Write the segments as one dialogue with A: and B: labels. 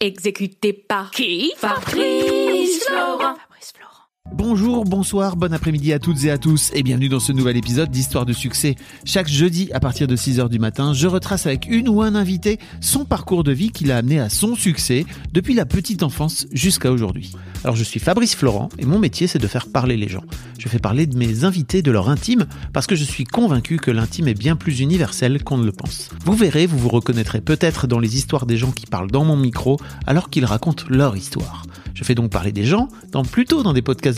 A: Exécuté par qui? Fabrice Florent. Fabrice Florent.
B: Bonjour, bonsoir, bon après-midi à toutes et à tous et bienvenue dans ce nouvel épisode d'Histoire de succès. Chaque jeudi à partir de 6h du matin, je retrace avec une ou un invité son parcours de vie qui l'a amené à son succès depuis la petite enfance jusqu'à aujourd'hui. Alors je suis Fabrice Florent et mon métier c'est de faire parler les gens. Je fais parler de mes invités de leur intime parce que je suis convaincu que l'intime est bien plus universel qu'on ne le pense. Vous verrez, vous vous reconnaîtrez peut-être dans les histoires des gens qui parlent dans mon micro alors qu'ils racontent leur histoire. Je fais donc parler des gens, dans, plutôt dans des podcasts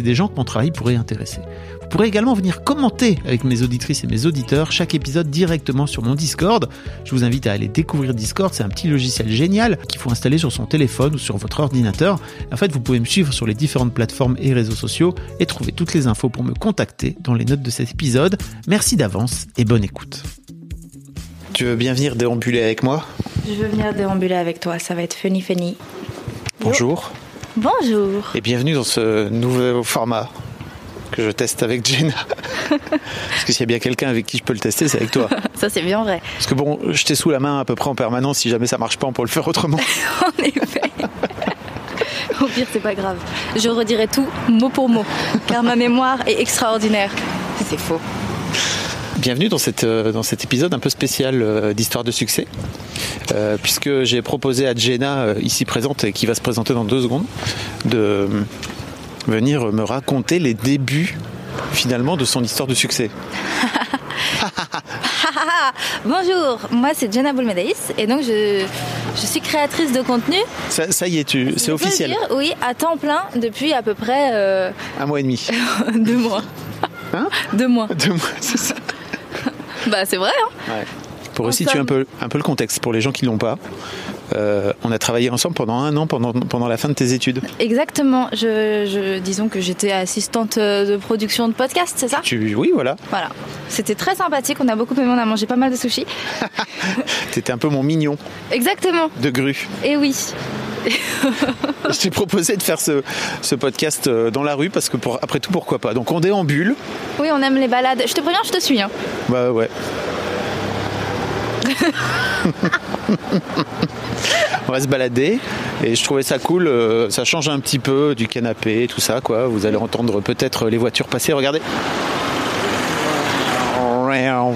B: des gens que mon travail pourrait intéresser. Vous pourrez également venir commenter avec mes auditrices et mes auditeurs chaque épisode directement sur mon Discord. Je vous invite à aller découvrir Discord, c'est un petit logiciel génial qu'il faut installer sur son téléphone ou sur votre ordinateur. En fait, vous pouvez me suivre sur les différentes plateformes et réseaux sociaux et trouver toutes les infos pour me contacter dans les notes de cet épisode. Merci d'avance et bonne écoute. Tu veux bien venir déambuler avec moi?
A: Je veux venir déambuler avec toi, ça va être funny funny.
B: Bonjour
A: Bonjour.
B: et bienvenue dans ce nouveau format que je teste avec Jenna. Parce que s'il y a bien quelqu'un avec qui je peux le tester, c'est avec toi.
A: Ça c'est bien vrai.
B: Parce que bon, je t'ai sous la main à peu près en permanence. Si jamais ça marche pas, on peut le faire autrement.
A: En effet. Au pire, c'est pas grave. Je redirai tout mot pour mot, car ma mémoire est extraordinaire. C'est faux.
B: Bienvenue dans, cette, euh, dans cet épisode un peu spécial euh, d'Histoire de succès, Euh, puisque j'ai proposé à Jenna, ici présente et qui va se présenter dans deux secondes, de venir me raconter les débuts finalement de son histoire de succès.
A: Bonjour, moi c'est Jenna Boulmedaïs et donc je, je suis créatrice de contenu.
B: Ça, ça y est, tu, c'est officiel.
A: dire, oui, à temps plein depuis à peu près euh,
B: Un mois et demi.
A: deux mois.
B: Hein?
A: Deux mois.
B: Deux mois, c'est ça.
A: Bah c'est vrai, hein
B: Ouais. Pour resituer un peu, un peu le contexte pour les gens qui ne l'ont pas, euh, on a travaillé ensemble pendant un an pendant, pendant la fin de tes études.
A: Exactement. Je, je- disons que j'étais assistante euh, de production de podcast, c'est ça?
B: Tu, oui, voilà.
A: Voilà. C'était très sympathique. On a beaucoup aimé. On a mangé pas mal de sushis.
B: T'étais un peu mon mignon
A: Exactement.
B: de grue.
A: Et oui.
B: Je t'ai proposé de faire ce, ce podcast euh, dans la rue parce que pour, après tout, pourquoi pas. Donc on déambule.
A: Oui, on aime les balades. Je te préviens, je te suis. Hein.
B: Bah ouais. on va se balader et je trouvais ça cool. euh, ça change un petit peu du canapé, tout ça quoi. Vous allez entendre peut-être les voitures passer. Regardez.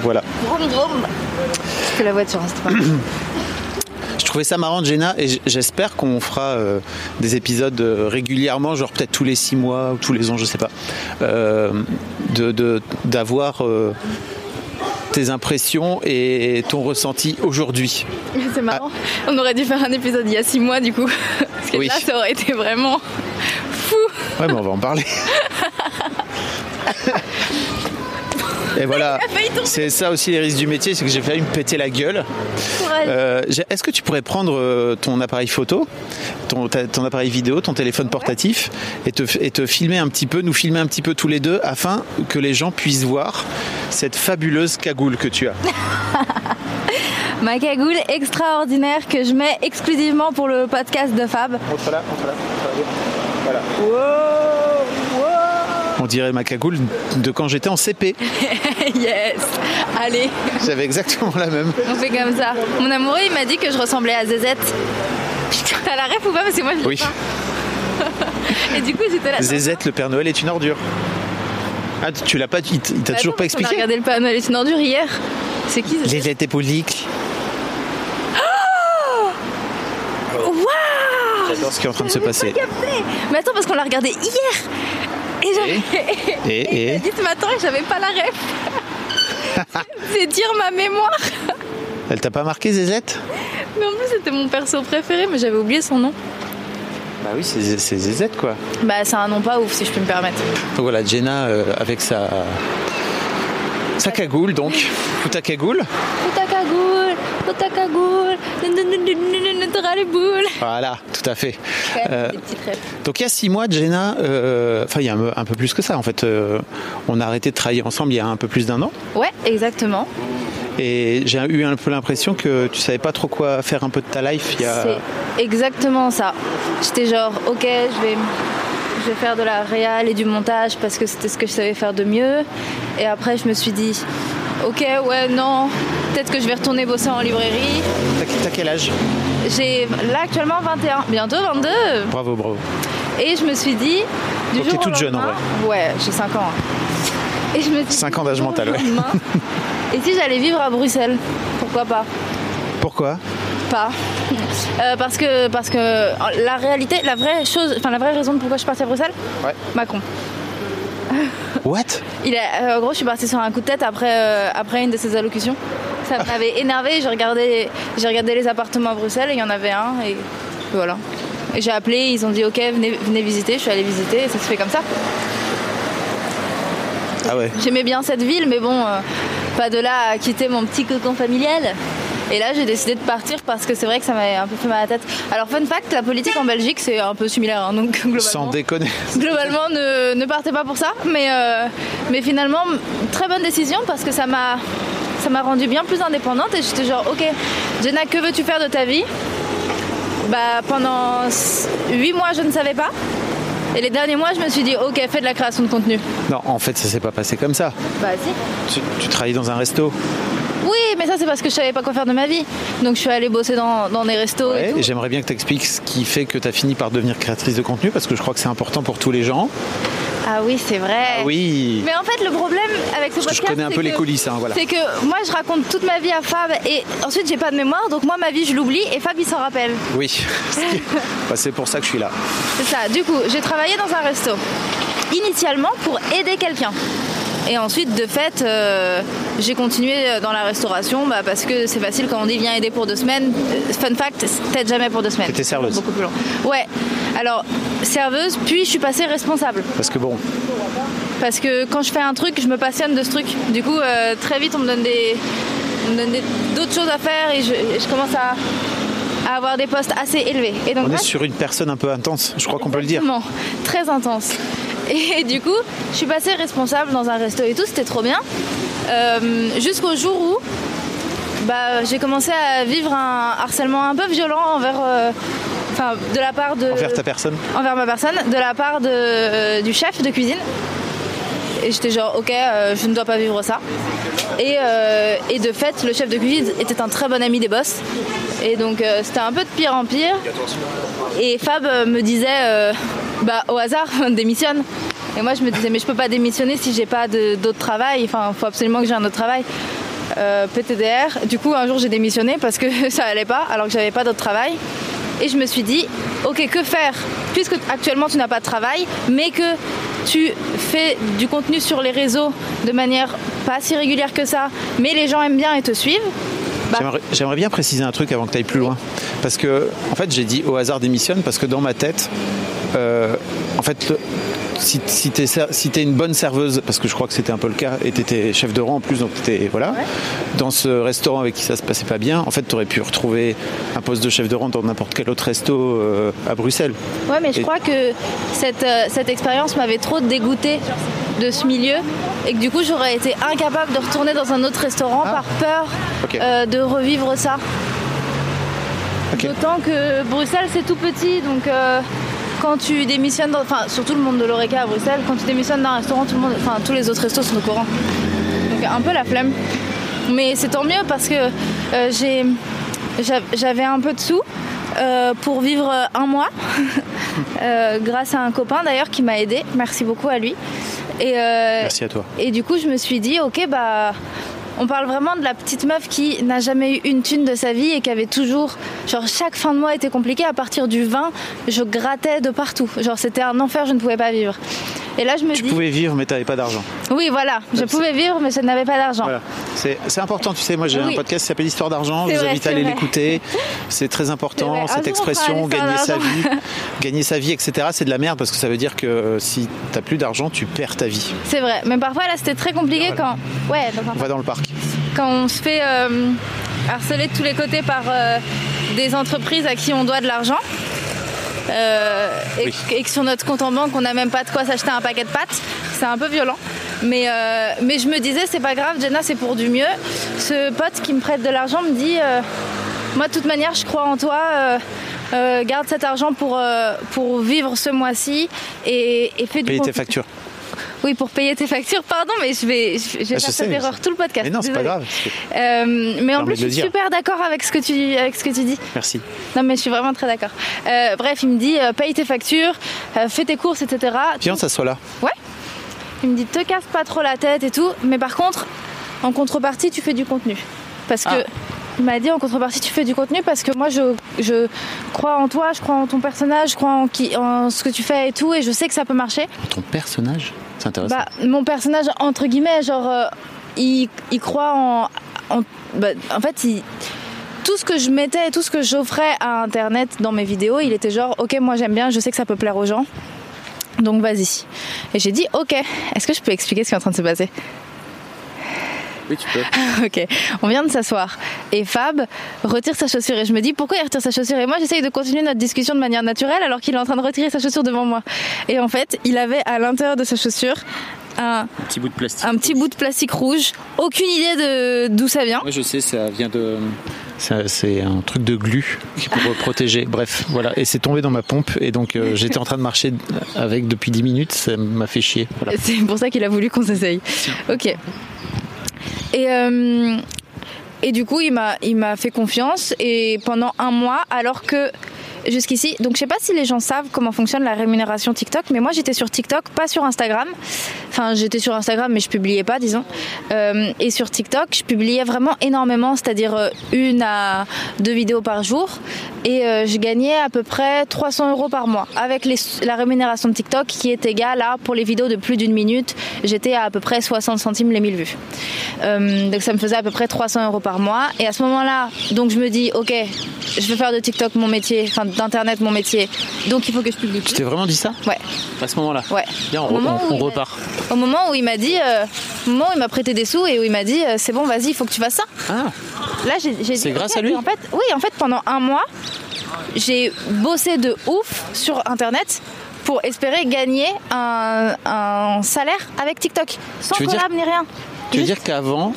B: Voilà.
A: Vroom, vroom. Parce que la voiture, pas
B: Je trouvais ça marrant, Jenna, et j'espère qu'on fera euh, des épisodes euh, régulièrement, genre peut-être tous les six mois ou tous les ans, je sais pas, euh, de- de- d'avoir tes impressions et ton ressenti aujourd'hui.
A: C'est marrant. On aurait dû faire un épisode il y a six mois, du coup. Parce que
B: Oui.
A: là, ça aurait été vraiment fou.
B: Ouais, mais on va en parler. Et voilà, c'est ça aussi les risques du métier, c'est que j'ai failli me péter la gueule. Euh, Est-ce que tu pourrais prendre euh, ton appareil photo, ton, appareil vidéo, ton téléphone portatif et te, et te filmer un petit peu, nous filmer un petit peu tous les deux afin que les gens puissent voir cette fabuleuse cagoule que tu as?
A: Ma cagoule extraordinaire que je mets exclusivement pour le podcast de Fab.
B: Montre-la, montre-la. Voilà. On dirait ma cagoule de quand j'étais en CP.
A: yes Allez,
B: J'avais exactement la même.
A: on fait comme ça. Mon amoureux, il m'a dit que je ressemblais à Zezette. Putain, t'as la ref ou pas Parce que moi, je l'ai
B: Oui.
A: pas. Et du coup, j'étais là.
B: Zézette, le Père Noël est une ordure. Ah, tu l'as pas, il t- il t'a
A: Bah
B: toujours
A: non,
B: pas
A: a
B: expliqué
A: regardé le Père Noël est une ordure hier. C'est qui Zezette
B: Les lettres.
A: Waouh
B: J'adore ce qui est en train de se passer.
A: Mais attends, parce qu'on l'a regardé hier Et j'avais.
B: Et,
A: Et
B: et
A: j'ai dit ce matin et j'avais pas la ref. C'est dire ma mémoire.
B: Elle t'a pas marqué Zézette?
A: Mais en plus, c'était mon perso préféré, mais j'avais oublié son nom.
B: Bah oui, c'est c'est Zézette quoi.
A: Bah, c'est un nom pas ouf, si je peux me permettre.
B: Donc voilà, Jenna euh, avec sa sa cagoule donc. Ou ta cagoule.
A: Cagoule, les boules.
B: Voilà, tout à fait. Euh, donc il y a six mois, Jenna, euh, enfin il y a un, un peu plus que ça en fait. euh, on a arrêté de travailler ensemble il y a un peu plus d'un an.
A: Ouais, exactement.
B: Et j'ai eu un peu l'impression que tu savais pas trop quoi faire un peu de ta life. Il y a...
A: C'est exactement ça. J'étais genre, ok, je vais, je vais faire de la réal et du montage parce que c'était ce que je savais faire de mieux. Et après, je me suis dit, ok, ouais, non, peut-être que je vais retourner bosser en librairie.
B: T'as quel âge?
A: J'ai là actuellement 21, bientôt 22.
B: Bravo, bravo.
A: Et je me suis dit, du
B: Donc, t'es toute jeune, en
A: lendemain- Ouais, j'ai 5 ans. hein. Et je me suis dit,
B: Cinq ans
A: du
B: d'âge mental, ouais.
A: Et si j'allais vivre à Bruxelles Pourquoi pas?
B: Pourquoi?
A: Pas. Euh, parce que parce que la réalité, la vraie chose, enfin la vraie raison de pourquoi je suis partie à Bruxelles,
B: Ouais.
A: Macron.
B: What?
A: Il est, euh, en gros, je suis partie sur un coup de tête après euh, après une de ses allocutions. Ça m'avait énervé. J'ai regardé j'ai regardé les appartements à Bruxelles et il y en avait un et voilà. J'ai appelé, ils ont dit ok venez, venez visiter. Je suis allée visiter et ça se fait comme ça.
B: Ah ouais.
A: J'aimais bien cette ville, mais bon, euh, pas de là à quitter mon petit cocon familial. Et là, j'ai décidé de partir parce que c'est vrai que ça m'avait un peu fait mal à la tête. Alors, fun fact, la politique en Belgique, c'est un peu similaire. hein, donc, globalement,
B: Sans déconner.
A: globalement ne, ne partez pas pour ça. Mais, euh, mais finalement, très bonne décision parce que ça m'a ça m'a rendue bien plus indépendante. Et j'étais genre, ok, Jenna, que veux-tu faire de ta vie? Bah, Pendant 8 mois, je ne savais pas. Et les derniers mois, je me suis dit, ok, fais de la création de contenu.
B: Non, en fait, ça s'est pas passé comme ça.
A: Bah, si.
B: Tu, tu travaillais dans un resto.
A: Oui, mais ça c'est parce que je savais pas quoi faire de ma vie. Donc je suis allée bosser dans, dans des restos
B: Ouais,
A: et
B: j'aimerais bien que tu expliques ce qui fait que tu as fini par devenir créatrice de contenu parce que je crois que c'est important pour tous les gens.
A: Ah oui, c'est vrai.
B: Oui.
A: Mais en fait, le problème avec ce
B: que je
A: podcast,
B: connais un peu les coulisses, hein, voilà.
A: C'est que moi, je raconte toute ma vie à Fab et ensuite, j'ai pas de mémoire. Donc moi, ma vie, je l'oublie et Fab, il s'en rappelle.
B: Oui. Bah, c'est pour ça que je suis là.
A: C'est ça. Du coup, j'ai travaillé dans un resto. Initialement pour aider quelqu'un. Et ensuite, de fait, euh, j'ai continué dans la restauration bah, parce que c'est facile quand on dit viens aider pour deux semaines. Euh, Fun fact, peut-être jamais pour deux semaines.
B: T'étais serveuse.
A: Beaucoup plus long. Ouais. Alors, serveuse, puis je suis passée responsable.
B: Parce que bon,
A: Parce que quand je fais un truc, je me passionne de ce truc. Du coup, euh, très vite, on me donne des, on me donne des- d'autres choses à faire et je, commence à, à avoir des postes assez élevés. Et donc,
B: on est sur une personne un peu intense, je crois qu'on peut le dire.
A: Très intense. Et du coup, je suis passée responsable dans un resto et tout, c'était trop bien. Euh, Jusqu'au jour où bah, j'ai commencé à vivre un harcèlement un peu violent envers. euh, Enfin, de la part de.
B: Envers ta personne.
A: envers ma personne, de la part de, euh, du chef de cuisine. Et j'étais genre, ok, je ne dois pas vivre ça. Et, et de fait, le chef de cuisine était un très bon ami des boss. Et donc, c'était un peu de pire en pire. Et Fab me disait, bah, au hasard, démissionne. Et moi, je me disais, mais je peux pas démissionner si j'ai pas d'autre travail. Enfin, faut absolument que j'ai un autre travail. Euh, PTDR. Du coup, un jour, j'ai démissionné parce que ça allait pas, alors que j'avais pas d'autre travail. Et je me suis dit, ok, que faire? Puisque actuellement tu n'as pas de travail, mais que tu fais du contenu sur les réseaux de manière pas si régulière que ça, mais les gens aiment bien et te suivent. Bah,
B: J'aimerais- bien préciser un truc avant que tu ailles plus loin. Parce que, en fait, j'ai dit au hasard démissionne parce que dans ma tête, euh, en fait, le- si, si tu es, une bonne serveuse, parce que je crois que c'était un peu le cas, et tu étais chef de rang en plus, donc tu voilà, dans ce restaurant avec qui ça se passait pas bien, en fait, tu aurais pu retrouver un poste de chef de rang dans n'importe quel autre resto euh, à Bruxelles.
A: Ouais, mais je crois que cette, euh, cette expérience m'avait trop dégoûtée de ce milieu et que du coup j'aurais été incapable de retourner dans un autre restaurant par peur
B: Ah.
A: Euh, de revivre ça. D'autant que Bruxelles c'est tout petit donc euh, quand tu démissionnes, dans- enfin surtout le monde de l'Oreca à Bruxelles, quand tu démissionnes d'un restaurant, tout le monde, enfin tous les autres restos sont au courant. Donc un peu la flemme. Mais c'est tant mieux parce que euh, j'ai, j'avais un peu de sous euh, pour vivre un mois, euh, grâce à un copain d'ailleurs qui m'a aidé. Merci beaucoup à lui. Et, euh,
B: Merci à toi.
A: et du coup, je me suis dit, ok, bah, on parle vraiment de la petite meuf qui n'a jamais eu une thune de sa vie et qui avait toujours, genre, chaque fin de mois était compliquée. À partir du 20, je grattais de partout. Genre, c'était un enfer, je ne pouvais pas vivre. Et là, je me
B: Tu
A: dis,
B: pouvais vivre, mais tu n'avais pas d'argent.
A: oui, voilà, je pouvais vivre, mais je n'avais pas d'argent.
B: Voilà. C'est important, tu sais, moi j'ai
A: Oui.
B: un podcast qui s'appelle Histoire d'argent, je vous
A: vrai,
B: invite à aller l'écouter. C'est très important,
A: vrai. Un
B: cette expression, gagner sa vie. gagner sa vie, etc. C'est de la merde parce que ça veut dire que euh, si t'as plus d'argent, tu perds ta vie.
A: C'est vrai, mais parfois là c'était très compliqué quand, ouais, dans un
B: On va dans le parc.
A: quand on se fait euh, harceler de tous les côtés par euh, des entreprises à qui on doit de l'argent. Euh, et,
B: Oui.
A: et que sur notre compte en banque on n'a même pas de quoi s'acheter un paquet de pâtes, c'est un peu violent. Mais, euh, mais je me disais c'est pas grave, Jenna c'est pour du mieux. Ce pote qui me prête de l'argent me dit euh, moi de toute manière je crois en toi. garde cet argent pour, pour vivre ce mois-ci et, et fais du
B: Payer tes factures.
A: Oui, pour payer tes factures. Pardon, mais je vais, je, je vais
B: Ah,
A: faire cette erreur tout le podcast.
B: Mais non, c'est pas grave. que-
A: Euh, mais en plus, je suis super d'accord avec ce que tu, avec ce que tu dis.
B: Merci.
A: Non, mais je suis vraiment très d'accord. Euh, bref, il me dit euh, paye tes factures, fais tes courses, etc.
B: Viens, ça soit là.
A: Ouais. Il me dit te casse pas trop la tête et tout, mais par contre, en contrepartie, tu fais du contenu. Parce que.
B: Ah.
A: Il m'a dit en contrepartie tu fais du contenu parce que moi je, je crois en toi, je crois en ton personnage, je crois en, qui, en ce que tu fais et tout et je sais que ça peut marcher.
B: Ton personnage,
A: Bah, mon personnage, entre guillemets, genre, euh, il, il croit en. en, bah, en fait, il- tout ce que je mettais, tout ce que j'offrais à Internet dans mes vidéos, il était genre, ok, moi j'aime bien, je sais que ça peut plaire aux gens. Donc vas-y. Et j'ai dit, ok, est-ce que je peux expliquer ce qui est en train de se passer?
B: Oui, tu peux.
A: Ok, on vient de s'asseoir et Fab retire sa chaussure et je me dis pourquoi il retire sa chaussure? Et moi j'essaye de continuer notre discussion de manière naturelle alors qu'il est en train de retirer sa chaussure devant moi. Et en fait, il avait à l'intérieur de sa chaussure un,
B: Un petit bout de plastique.
A: un petit bout de plastique rouge, aucune idée de d'où ça vient.
B: Moi, je sais, ça vient de. C'est un truc de glu qui pour protéger. Bref, voilà. Et c'est tombé dans ma pompe. Et donc, euh, j'étais en train de marcher avec depuis 10 minutes. Ça m'a fait chier. Voilà.
A: C'est pour ça qu'il a voulu qu'on s'essaye. Ok. Et, euh, et du coup, il m'a, il m'a fait confiance et pendant un mois, alors que jusqu'ici, donc je sais pas si les gens savent comment fonctionne la rémunération TikTok, mais moi j'étais sur TikTok, pas sur Instagram. Enfin, j'étais sur Instagram, mais je publiais pas, disons. Euh, et sur TikTok, je publiais vraiment énormément, c'est-à-dire euh, une à deux vidéos par jour. Et euh, je gagnais à peu près 300 euros par mois avec les- la rémunération de TikTok qui est égale à, pour les vidéos de plus d'une minute, j'étais à à peu près 60 centimes les 1000 vues. Euh, donc ça me faisait à peu près 300 euros par mois. Et à ce moment-là, donc je me dis, ok, je vais faire de TikTok mon métier, enfin d'internet mon métier. Donc il faut que je publie.
B: Tu t'es vraiment dit ça?
A: Ouais.
B: À ce moment-là?
A: Ouais.
B: Bien, on,
A: moment
B: repart.
A: Au moment où il m'a dit, euh, au moment où il m'a prêté des sous et où il m'a dit, c'est bon, vas-y, il faut que tu fasses ça.
B: Ah,
A: Là, j'ai,
B: C'est grâce à lui
A: En fait, oui, en fait, pendant un mois, j'ai bossé de ouf sur Internet pour espérer gagner un, un salaire avec TikTok, sans
B: dire-
A: collab ni rien.
B: tu veux
A: Juste-
B: dire qu'avant,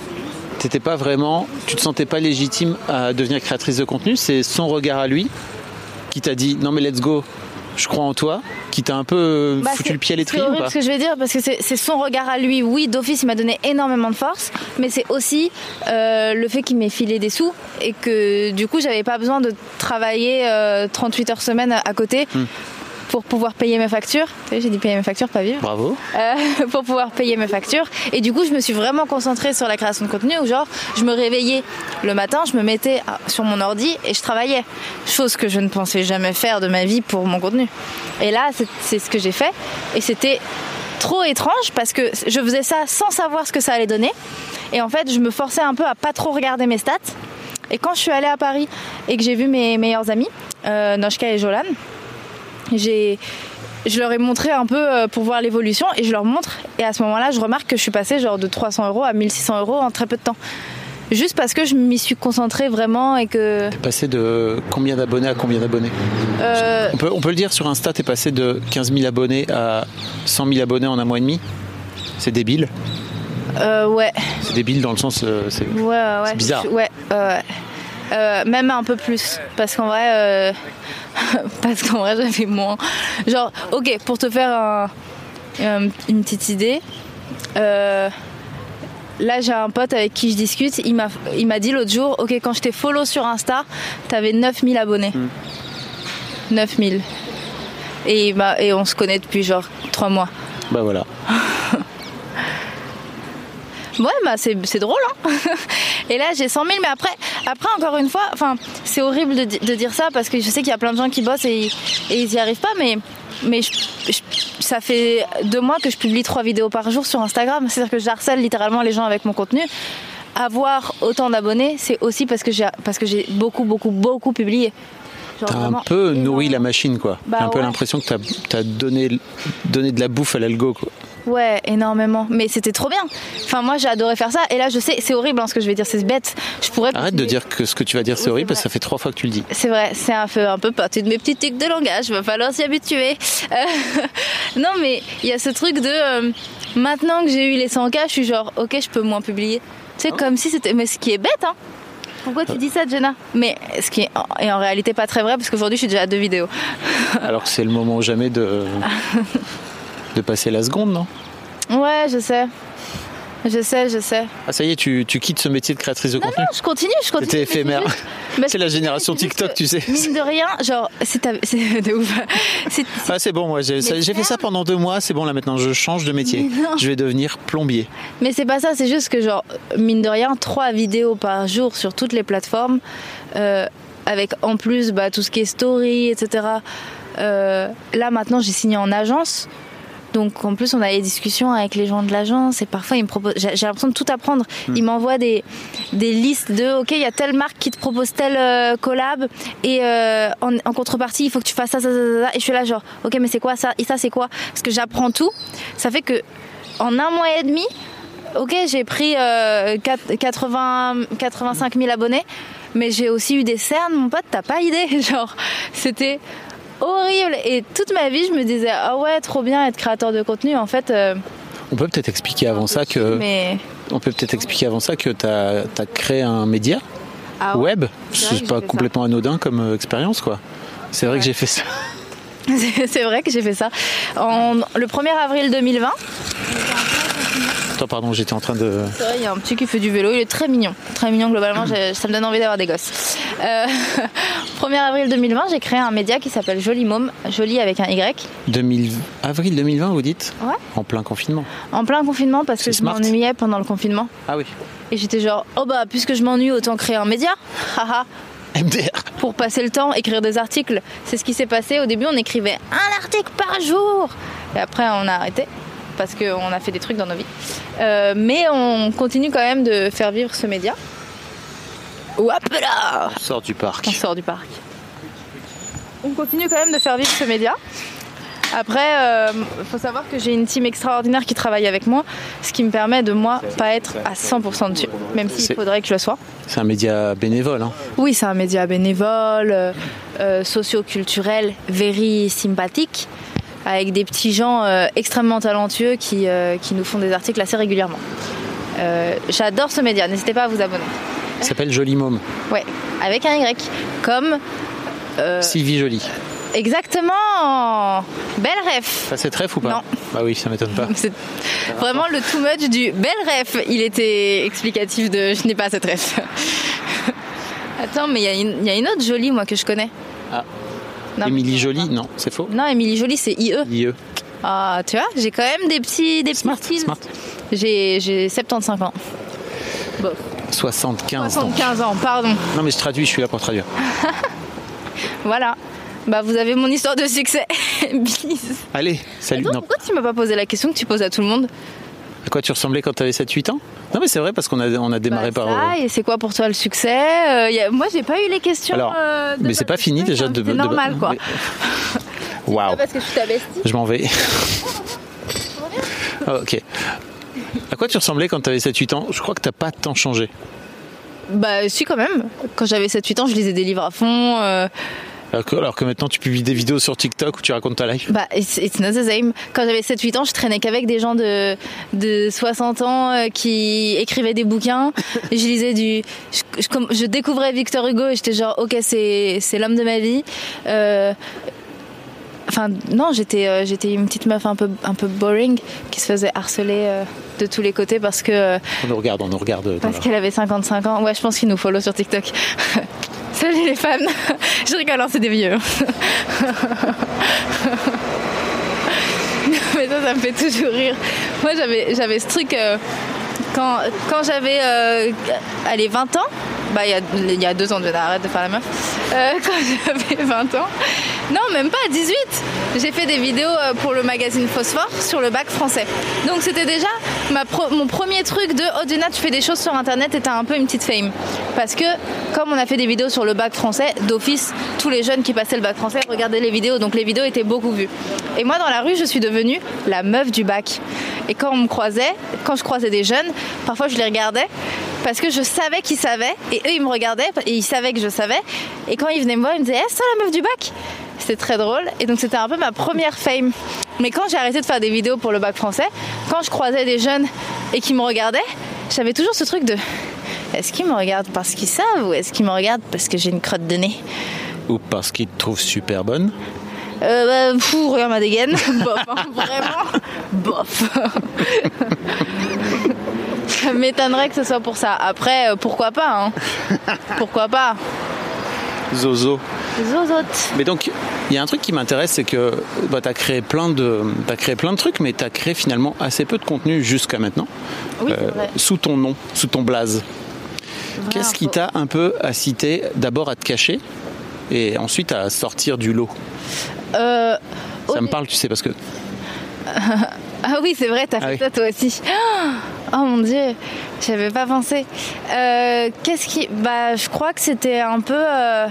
B: t'étais pas vraiment. Tu te sentais pas légitime à devenir créatrice de contenu? C'est son regard à lui qui t'a dit non, mais let's go, je crois en toi, qui t'a un peu euh,
A: Bah,
B: foutu le pied à l'étrier ou pas
A: ce que je vais dire parce que c'est son regard à lui. Oui, d'office, il m'a donné énormément de force, mais c'est aussi euh, le fait qu'il m'ait filé des sous et que du coup, j'avais pas besoin de travailler euh, 38 heures semaine à, à côté.
B: Hmm.
A: Pour pouvoir payer mes factures. Tu sais, J'ai dit payer mes factures, pas vivre.
B: Bravo.
A: Euh, pour pouvoir payer mes factures. Et du coup, je me suis vraiment concentrée sur la création de contenu où, genre, je me réveillais le matin, je me mettais sur mon ordi et je travaillais. Chose que je ne pensais jamais faire de ma vie pour mon contenu. Et là, c'est- c'est ce que j'ai fait. Et c'était trop étrange parce que je faisais ça sans savoir ce que ça allait donner. Et en fait, je me forçais un peu à pas trop regarder mes stats. Et quand je suis allée à Paris et que j'ai vu mes meilleurs amis, euh, Noshka et Jolan, j'ai je leur ai montré un peu euh, pour voir l'évolution et je leur montre et à ce moment-là je remarque que je suis passée genre de 300 euros à 1600 euros en très peu de temps juste parce que je m'y suis concentrée vraiment et que
B: T'es passé de combien d'abonnés à combien d'abonnés
A: euh,
B: on, peut, on peut le dire sur Insta, t'es passé de 15 000 abonnés à 100 000 abonnés en un mois et demi C'est débile.
A: euh, ouais
B: C'est débile dans le sens. c'est-
A: ouais ouais
B: bizarre.
A: Je- ouais euh, ouais. Euh, même un peu plus parce qu'en vrai euh, parce qu'en vrai j'avais moins genre ok pour te faire un- un- une petite idée euh, Là, j'ai un pote avec qui je discute. Il m'a, il m'a dit l'autre jour, ok, quand je t'ai follow sur Insta, t'avais 9000 abonnés. 9000. Et, il m'a- et on se connaît depuis genre 3 mois.
B: Bah voilà.
A: Ouais, bah c'est, c'est drôle, hein Et là, j'ai 100 000, mais après, après encore une fois, enfin, c'est horrible de, de dire ça parce que je sais qu'il y a plein de gens qui bossent et, et ils y arrivent pas, mais, mais je- je- ça fait deux mois que je publie trois vidéos par jour sur Instagram. C'est-à-dire que j'harcèle littéralement les gens avec mon contenu. Avoir autant d'abonnés, c'est aussi parce que j'ai, parce que j'ai beaucoup, beaucoup, beaucoup publié.
B: T'as un peu nourri la machine, quoi.
A: Bah
B: J'ai un peu l'impression que t'as as donné, donné de la bouffe à l'algo, quoi.
A: Ouais, énormément. Mais c'était trop bien. Enfin, moi, j'ai adoré faire ça. Et là, je sais, c'est horrible hein, ce que je vais dire, c'est bête. Je pourrais.
B: Arrête de dire que ce que tu vas dire c'est
A: Oui,
B: horrible parce que ça fait trois fois que tu le dis.
A: C'est vrai, c'est un peu, un peu partie de mes petits tics de langage, va falloir s'y habituer. Euh, non, mais il y a ce truc de euh, maintenant que j'ai eu les 100K, je suis genre, ok, je peux moins publier. Tu sais, comme si c'était. Mais ce qui est bête, hein. Pourquoi tu dis ça, Jenna? Mais ce qui est en, réalité pas très vrai, parce qu'aujourd'hui, je suis déjà à deux vidéos.
B: Alors que c'est le moment ou jamais de, de passer la seconde, non?
A: Ouais, je sais. Je sais, je sais.
B: Ah ça y est, tu, tu quittes ce métier de créatrice de contenu
A: Non, je continue, je continue.
B: C'était éphémère. C'est la génération TikTok, tu sais.
A: Mine de rien, genre, c'est de ouf. C'est-
B: Ah c'est bon, moi j'ai fait ça pendant deux mois, c'est bon là maintenant je change de métier.
A: Non.
B: Je vais devenir plombier.
A: Mais c'est pas ça, c'est juste que genre, mine de rien, trois vidéos par jour sur toutes les plateformes, euh, avec en plus bah, tout ce qui est story, etc. Euh, là maintenant j'ai signé en agence. Donc en plus on a des discussions avec les gens de l'agence et parfois ils me proposent, j'ai l'impression de tout apprendre. Ils m'envoient des, des listes de ok il y a telle marque qui te propose telle euh, collab et euh, en, en contrepartie il faut que tu fasses ça, ça, ça, ça, ça. et je suis là genre ok mais c'est quoi ça? Et ça c'est quoi? Parce que j'apprends tout. Ça fait que en un mois et demi Ok, j'ai pris euh, 4 80, 85 000 abonnés, mais j'ai aussi eu des cernes, mon pote, t'as pas idée. Genre, c'était horrible. Et toute ma vie, je me disais, ah ouais, trop bien être créateur de contenu. En fait, euh,
B: On peut peut-être expliquer avant ça que
A: mais.
B: on peut peut-être expliquer avant ça que tu as, créé un média
A: Ah ouais,
B: web.
A: C'est
B: pas
A: ça.
B: complètement anodin comme euh, expérience quoi. C'est vrai que j'ai fait ça.
A: C'est vrai que j'ai fait ça. En, le 1er avril 2020,
B: Attends, pardon, j'étais en train de.
A: c'est vrai, il y a un petit qui fait du vélo, il est très mignon. Très mignon globalement, ça me donne envie d'avoir des gosses. Euh, 1er avril 2020, j'ai créé un média qui s'appelle Joli Môme, joli avec un Y.
B: 2000... Avril 2020, vous dites?
A: Ouais.
B: En plein confinement.
A: En plein confinement parce que je m'ennuyais pendant le confinement.
B: Ah oui.
A: Et j'étais genre, oh bah, puisque je m'ennuie, autant créer un média. Haha.
B: MDR.
A: Pour passer le temps, écrire des articles. C'est ce qui s'est passé. Au début, on écrivait un article par jour. Et après, on a arrêté. Parce qu'on a fait des trucs dans nos vies. Euh, mais on continue quand même de faire vivre ce média. Hop là
B: On sort du parc.
A: On sort du parc. On continue quand même de faire vivre ce média. Après, il faut savoir que j'ai une team extraordinaire qui travaille avec moi, ce qui me permet de moi pas être à 100% dessus, même s'il faudrait que je le sois.
B: C'est un média bénévole. Hein.
A: Oui, c'est un média bénévole, euh, euh, socio-culturel, very sympathique, avec des petits gens euh, extrêmement talentueux qui, euh, qui nous font des articles assez régulièrement. Euh, J'adore ce média, n'hésitez pas à vous abonner.
B: Il s'appelle Joli Môme.
A: Ouais, avec un Y, comme euh,
B: Sylvie Jolie.
A: exactement. Belle ref.
B: Ça c'est trèfle ou pas
A: Non.
B: Bah oui, ça m'étonne pas.
A: C'est vraiment le too much du belle ref. Il était explicatif de je n'ai pas cette ref. Attends, mais il y, a une- il y a une autre jolie moi que je connais.
B: Ah.
A: Non,
B: Émilie Jolie Non, c'est faux.
A: Non, Émilie Jolie, c'est IE.
B: IE.
A: Ah, tu vois, j'ai quand même des petits, des petits
B: Smart, smart.
A: J'ai, j'ai 75 ans. Bon,
B: 75 ans.
A: 75 ans, pardon.
B: Non mais je traduis, je suis là pour traduire.
A: Voilà. Bah, vous avez mon histoire de succès. Bis.
B: Allez, salut.
A: Attends,
B: Non.
A: pourquoi tu m'as pas posé la question que tu poses à tout le monde
B: À quoi tu ressemblais quand tu avais 7-8 ans Non mais c'est vrai parce qu'on a, on a démarré
A: Bah,
B: par... euh,
A: et c'est quoi pour toi le succès Euh, y a- Moi, j'ai pas eu les questions.
B: Alors,
A: euh, de
B: mais c'est pas fini déjà de...
A: C'est
B: de-
A: normal, quoi.
B: Waouh.
A: Parce que je suis ta bestie.
B: Je m'en vais. Ok. Quoi tu ressemblais quand tu avais 7-8 ans? Je crois que t'as pas tant changé.
A: Bah, si, quand même. Quand j'avais 7-8 ans, je lisais des livres à fond. euh,
B: Alors que, alors que maintenant tu publies des vidéos sur TikTok où tu racontes ta life?
A: Bah, it's, it's not the same. Quand j'avais 7-8 ans, je traînais qu'avec des gens de, de 60 ans euh, qui écrivaient des bouquins. je lisais du. Je, je, comme- je découvrais Victor Hugo et j'étais genre, ok, c'est, c'est l'homme de ma vie. Euh, Enfin, non, j'étais, euh, j'étais une petite meuf un peu, un peu boring qui se faisait harceler euh, de tous les côtés parce que. euh,
B: On nous regarde, on nous regarde.
A: parce qu'elle avait 55 ans. Ouais, je pense qu'ils nous follow sur TikTok. Salut les fans. Je rigole, hein, c'est des vieux. Mais ça, ça me fait toujours rire. Moi, j'avais, j'avais ce truc euh, quand, quand j'avais euh, allez, 20 ans. Bah, il y a, deux ans, je arrête de faire la meuf. Euh, quand j'avais 20 ans. Non, même pas, 18. J'ai fait des vidéos euh, pour le magazine Phosphore sur le bac français. Donc c'était déjà mon premier truc de Oh Dina, tu fais des choses sur internet et t'as un peu une petite fame. Parce que comme on a fait des vidéos sur le bac français, d'office, tous les jeunes qui passaient le bac français regardaient les vidéos, donc les vidéos étaient beaucoup vues. Et moi dans la rue, je suis devenue la meuf du bac. Et quand on me croisait, quand je croisais des jeunes, parfois je les regardais parce que je savais qu'ils savaient eux ils me regardaient et ils savaient que je savais. Et quand ils venaient me voir, ils me disaient Eh, c'est toi la meuf du bac C'était très drôle et donc c'était un peu ma première fame. Mais quand j'ai arrêté de faire des vidéos pour le bac français, quand je croisais des jeunes et qui me regardaient, j'avais toujours ce truc de est-ce qu'ils me regardent parce qu'ils savent ou est-ce qu'ils me regardent parce que j'ai une crotte de nez?
B: Ou parce qu'ils te trouvent super bonne?
A: euh, bah, fou, regarde ma dégaine. Bof, hein, vraiment. Bof. Ça m'étonnerait que ce soit pour ça. Après, euh, pourquoi pas hein. Pourquoi pas
B: Zozo.
A: Zozote.
B: Mais donc, il y a un truc qui m'intéresse, c'est que bah, tu as créé plein de, as créé plein de trucs, mais tu as créé finalement assez peu de contenu jusqu'à maintenant,
A: Oui,
B: euh, sous ton nom, sous ton blaze. Qu'est-ce qui t'a un peu incité d'abord à te cacher et ensuite à sortir du lot?
A: Euh,
B: Ça me parle, tu sais, parce que
A: Ah oui, c'est vrai, t'as
B: Ah
A: fait
B: oui.
A: ça toi aussi. Oh mon dieu, j'avais pas pensé. Euh, Qu'est-ce qui. Bah, je crois que c'était un peu. euh,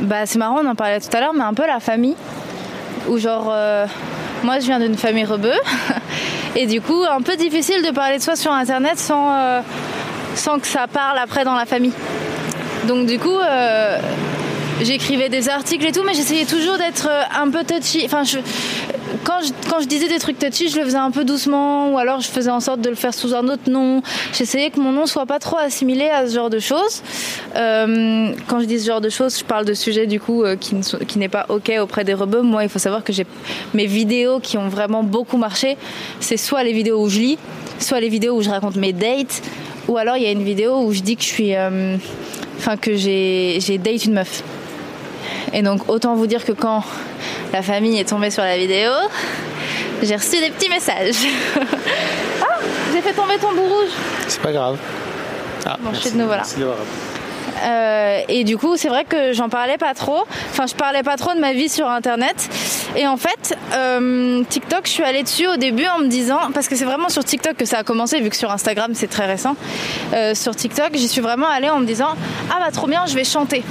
A: Bah, c'est marrant, on en parlait tout à l'heure, mais un peu la famille. Où genre. euh, Moi, je viens d'une famille rebeu. Et du coup, un peu difficile de parler de soi sur internet sans, sans que ça parle après dans la famille. Donc, du coup. J'écrivais des articles et tout, mais j'essayais toujours d'être un peu touchy. Enfin, je, quand, je, quand je disais des trucs touchy, je le faisais un peu doucement, ou alors je faisais en sorte de le faire sous un autre nom. J'essayais que mon nom soit pas trop assimilé à ce genre de choses. Euh, quand je dis ce genre de choses, je parle de sujets du coup euh, qui ne qui n'est pas ok auprès des rebeux. Moi, il faut savoir que j'ai mes vidéos qui ont vraiment beaucoup marché. C'est soit les vidéos où je lis, soit les vidéos où je raconte mes dates, ou alors il y a une vidéo où je dis que je suis, euh, enfin que j'ai j'ai date une meuf. Et donc autant vous dire que quand la famille est tombée sur la vidéo, j'ai reçu des petits messages. ah, j'ai fait tomber ton bout rouge.
B: c'est pas grave. Ah,
A: Bon, je suis de nouveau là. Euh, et du coup, c'est vrai que j'en parlais pas trop. Enfin, je parlais pas trop de ma vie sur Internet. Et en fait, euh, TikTok, je suis allée dessus au début en me disant, parce que c'est vraiment sur TikTok que ça a commencé, vu que sur Instagram c'est très récent. Euh, sur TikTok, j'y suis vraiment allée en me disant, ah bah trop bien, je vais chanter.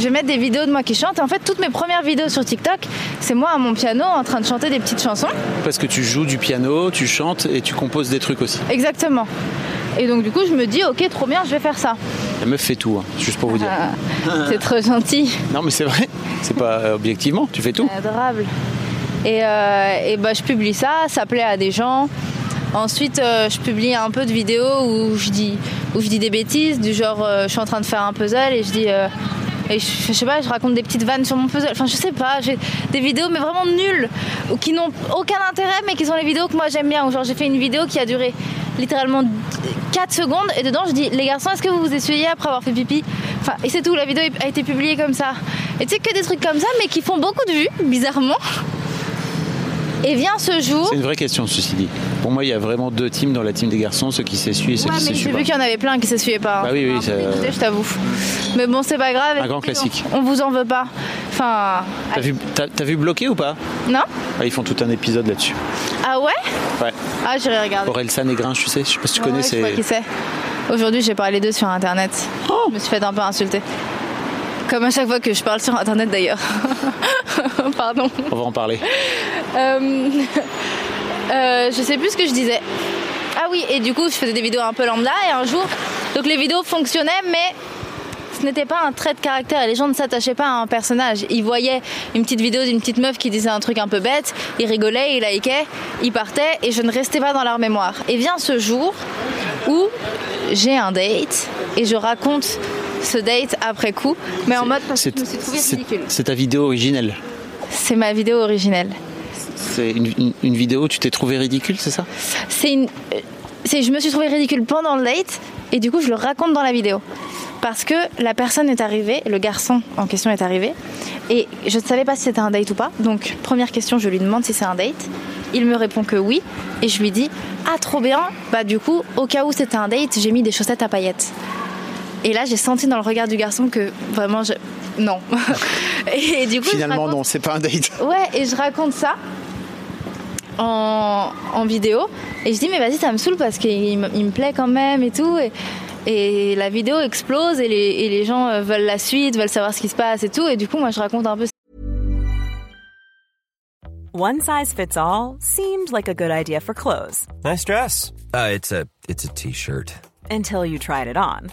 A: Je vais mettre des vidéos de moi qui chante. Et en fait, toutes mes premières vidéos sur TikTok, c'est moi à mon piano en train de chanter des petites chansons.
B: Parce que tu joues du piano, tu chantes et tu composes des trucs aussi.
A: Exactement. Et donc du coup, je me dis, ok, trop bien, je vais faire ça.
B: La meuf fait tout, hein, juste pour vous dire.
A: Ah, c'est trop gentil.
B: Non, mais c'est vrai. C'est pas euh, objectivement, tu fais tout.
A: Adorable. Et, euh, et bah, je publie ça, ça plaît à des gens. Ensuite, euh, je publie un peu de vidéos où je dis, où je dis des bêtises, du genre, euh, je suis en train de faire un puzzle et je dis. Et je, sais pas, je raconte des petites vannes sur mon puzzle. Enfin, je sais pas, j'ai des vidéos, mais vraiment nulles, ou qui n'ont aucun intérêt, mais qui sont les vidéos que moi j'aime bien. Ou genre, j'ai fait une vidéo qui a duré littéralement 4 secondes, et dedans, je dis Les garçons, est-ce que vous vous essuyez après avoir fait pipi? Enfin, et c'est tout, la vidéo a été publiée comme ça. Et tu sais, que des trucs comme ça, mais qui font beaucoup de vues, bizarrement. Et vient ce jour.
B: C'est une vraie question, ceci dit. Pour moi, il y a vraiment deux teams dans la team des garçons, ceux qui s'essuient et ceux
A: Ouais,
B: qui
A: mais
B: s'essuient
A: j'ai
B: pas.
A: vu qu'il y en avait plein qui s'essuyaient pas. hein.
B: Bah oui, oui,
A: peu
B: ça-
A: je t'avoue. Mais bon, c'est pas grave.
B: Un grand classique.
A: On, on vous en veut pas. Enfin.
B: T'as vu, vu bloqué ou pas?
A: Non
B: Ah, Ils font tout un épisode là-dessus.
A: Ah ouais?
B: Ouais.
A: Ah, j'irai regarder.
B: Aurel San et Grinch, tu sais, je sais pas si tu
A: Ouais,
B: connais,
A: ouais, je
B: c'est.
A: qui c'est. Aujourd'hui, j'ai parlé d'eux sur internet.
B: Oh.
A: Je me suis fait un peu insulter. Comme à chaque fois que je parle sur internet d'ailleurs. Pardon.
B: On va en parler.
A: Euh, euh, je sais plus ce que je disais. Ah oui, et du coup, je faisais des vidéos un peu lambda et un jour, donc les vidéos fonctionnaient, mais ce n'était pas un trait de caractère et les gens ne s'attachaient pas à un personnage. Ils voyaient une petite vidéo d'une petite meuf qui disait un truc un peu bête, ils rigolaient, ils likaient, ils partaient et je ne restais pas dans leur mémoire. Et vient ce jour où j'ai un date et je raconte ce date après coup, mais en mode parce que je me suis trouvée ridicule.
B: C'est ta vidéo originelle.
A: C'est ma vidéo originelle.
B: C'est une, une- une vidéo où tu t'es trouvé ridicule, c'est ça?
A: C'est une. C'est, je me suis trouvée ridicule pendant le date et du coup je le raconte dans la vidéo. Parce que la personne est arrivée, le garçon en question est arrivé et je ne savais pas si c'était un date ou pas. Donc première question, je lui demande si c'est un date. Il me répond que oui et je lui dis ah trop bien. Bah du coup au cas où c'était un date, j'ai mis des chaussettes à paillettes. Et là j'ai senti dans le regard du garçon que vraiment je... non. et, du coup
B: Finalement,
A: raconte-
B: non, c'est pas un date.
A: Ouais, et je raconte ça en, en vidéo. Et je dis, mais vas-y, ça me saoule parce qu'il me, plaît quand même et tout. Et, et la vidéo explose et les, et les gens euh, veulent la suite, veulent savoir ce qui se passe et tout. Et du coup, moi, je raconte un peu
C: One size fits all seemed like a good idea for clothes
D: Nice dress. Uh, it's a it's a t-shirt.
C: until you tried it on.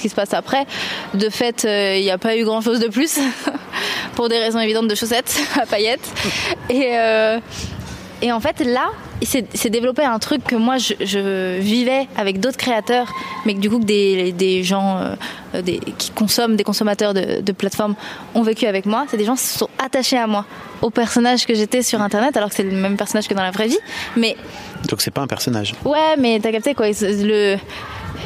A: ce qui se passe après. De fait, euh, il n'y a pas eu grand chose de plus, pour des raisons évidentes de chaussettes à paillettes. Et, euh, et en fait, là, il s'est s'est développé un truc que moi, je, je vivais avec d'autres créateurs, mais que du coup, que des, des gens euh, des, qui consomment, des consommateurs de, de plateformes ont vécu avec moi. C'est des gens qui se sont attachés à moi, au personnage que j'étais sur Internet, alors que c'est le même personnage que dans la vraie vie. Mais
B: Donc c'est pas un personnage.
A: ouais, mais t'as capté quoi le,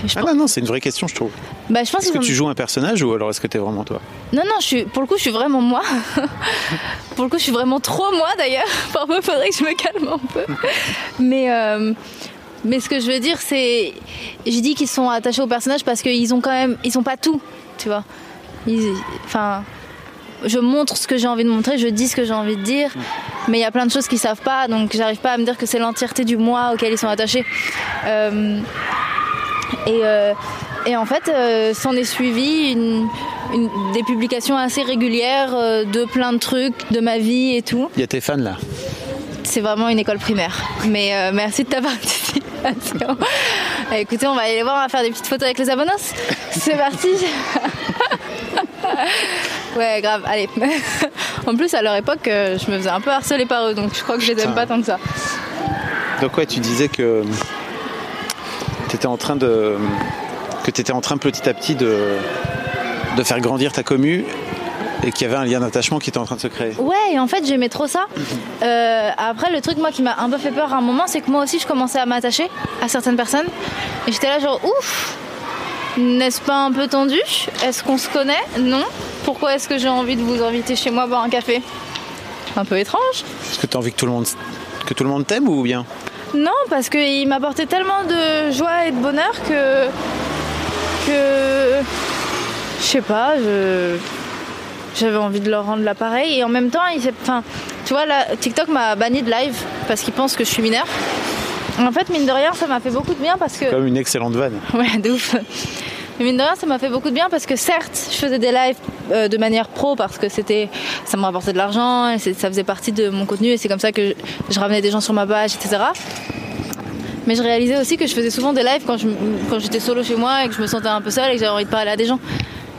A: je
B: Ah
A: pense-
B: non, non, c'est une vraie question, je trouve.
A: bah, je pense
B: Est-ce que tu joues un personnage ou alors est-ce que t'es vraiment toi?
A: Non, non, je suis, pour le coup, je suis vraiment moi. pour le coup, je suis vraiment trop moi d'ailleurs. Parfois, il faudrait que je me calme un peu. Mais, euh, mais ce que je veux dire, c'est. Je dis qu'ils sont attachés au personnage parce qu'ils ont quand même. Ils ont pas tout, tu vois. Ils- Enfin. Je montre ce que j'ai envie de montrer, je dis ce que j'ai envie de dire, mais il y a plein de choses qu'ils savent pas, donc j'arrive pas à me dire que c'est l'entièreté du moi auquel ils sont attachés. Euh, et, euh, et en fait, euh, s'en est suivi une, une- des publications assez régulières euh, de plein de trucs, de ma vie et tout.
B: Il y a tes fans là.
A: C'est vraiment une école primaire. Mais euh, merci de ta participation. Écoutez, on va aller les voir, on va faire des petites photos avec les abonos. C'est parti. ouais, grave, allez. en plus, à leur époque, je me faisais un peu harceler par eux, donc je crois que je les aime pas tant que ça.
B: Donc ouais, tu disais que t'étais en train de que t'étais en train petit à petit de de faire grandir ta commu et qu'il y avait un lien d'attachement qui était en train de se créer.
A: Ouais, et en fait, j'aimais trop ça. Euh, après, le truc, moi, qui m'a un peu fait peur à un moment, c'est que moi aussi, je commençais à m'attacher à certaines personnes. Et j'étais là, genre, ouf, n'est-ce pas un peu tendu? Est-ce qu'on se connaît? Non. Pourquoi est-ce que j'ai envie de vous inviter chez moi boire un café? Un peu étrange.
B: Est-ce que tu as envie que tout le monde que tout le monde t'aime ou bien?
A: Non, parce qu'il m'apportait tellement de joie et de bonheur que. que. Je sais pas, je. J'avais envie de leur rendre l'appareil et en même temps, il enfin, tu vois, là, TikTok m'a banni de live parce qu'il pense que je suis mineure. En fait, mine de rien, ça m'a fait beaucoup de bien parce que.
B: Comme une excellente vanne.
A: Ouais, de ouf. Mais mine de rien, ça m'a fait beaucoup de bien parce que certes, je faisais des lives euh, de manière pro parce que c'était, ça me rapportait de l'argent et ça faisait partie de mon contenu et c'est comme ça que je, je ramenais des gens sur ma page, etc. Mais je réalisais aussi que je faisais souvent des lives quand je- quand j'étais solo chez moi et que je me sentais un peu seule et que j'avais envie de parler à des gens.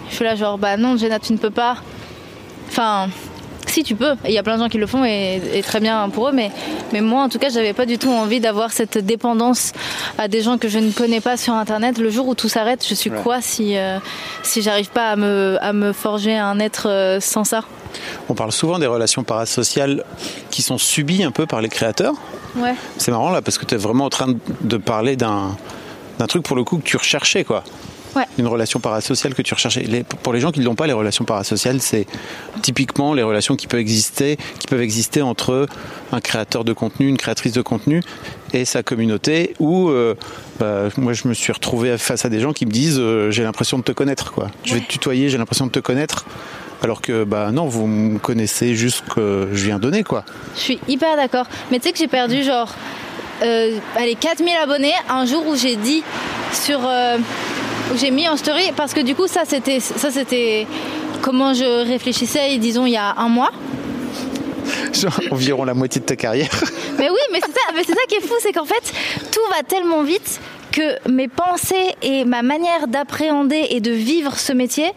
A: Je suis là genre, bah non, Jenna, tu ne peux pas. Enfin, si tu peux, il y a plein de gens qui le font et, et très bien pour eux, mais, mais moi en tout cas, j'avais pas du tout envie d'avoir cette dépendance à des gens que je ne connais pas sur internet. Le jour où tout s'arrête, je suis
B: Ouais.
A: quoi si, euh, si j'arrive pas à me, à me forger un être euh, sans ça?
B: On parle souvent des relations parasociales qui sont subies un peu par les créateurs.
A: Ouais.
B: C'est marrant là parce que tu es vraiment en train de parler d'un d'un truc pour le coup que tu recherchais quoi.
A: Ouais.
B: Une relation parasociale que tu recherchais. Les- pour les gens qui ne l'ont pas, les relations parasociales, c'est typiquement les relations qui peuvent exister, qui peuvent exister entre un créateur de contenu, une créatrice de contenu et sa communauté. Où euh, bah, moi, je me suis retrouvé face à des gens qui me disent euh, j'ai l'impression de te connaître, quoi. Je vais te tutoyer, j'ai l'impression de te connaître. Alors que bah non, vous me connaissez juste que je viens donner, quoi.
A: Je suis hyper d'accord. Mais tu sais que j'ai perdu genre euh, allez, 4000 abonnés un jour où j'ai dit sur. J'ai mis en story parce que du coup ça c'était ça c'était comment je réfléchissais disons il y a un mois
B: Genre, environ la moitié de ta carrière.
A: mais oui mais c'est ça mais c'est ça qui est fou c'est qu'en fait tout va tellement vite que mes pensées et ma manière d'appréhender et de vivre ce métier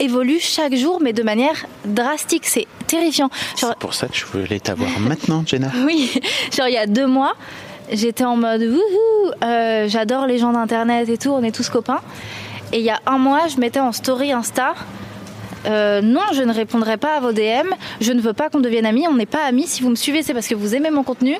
A: évoluent chaque jour mais de manière drastique c'est terrifiant Genre,
B: C'est pour ça que je voulais t'avoir maintenant, Jenna.
A: Oui, genre il y a deux mois, j'étais en mode wouhou, euh, j'adore les gens d'internet et tout, on est tous copains. Et il y a un mois, je mettais en story Insta. euh, non, je ne répondrai pas à vos DM. Je ne veux pas qu'on devienne amis. On n'est pas amis. Si vous me suivez, c'est parce que vous aimez mon contenu.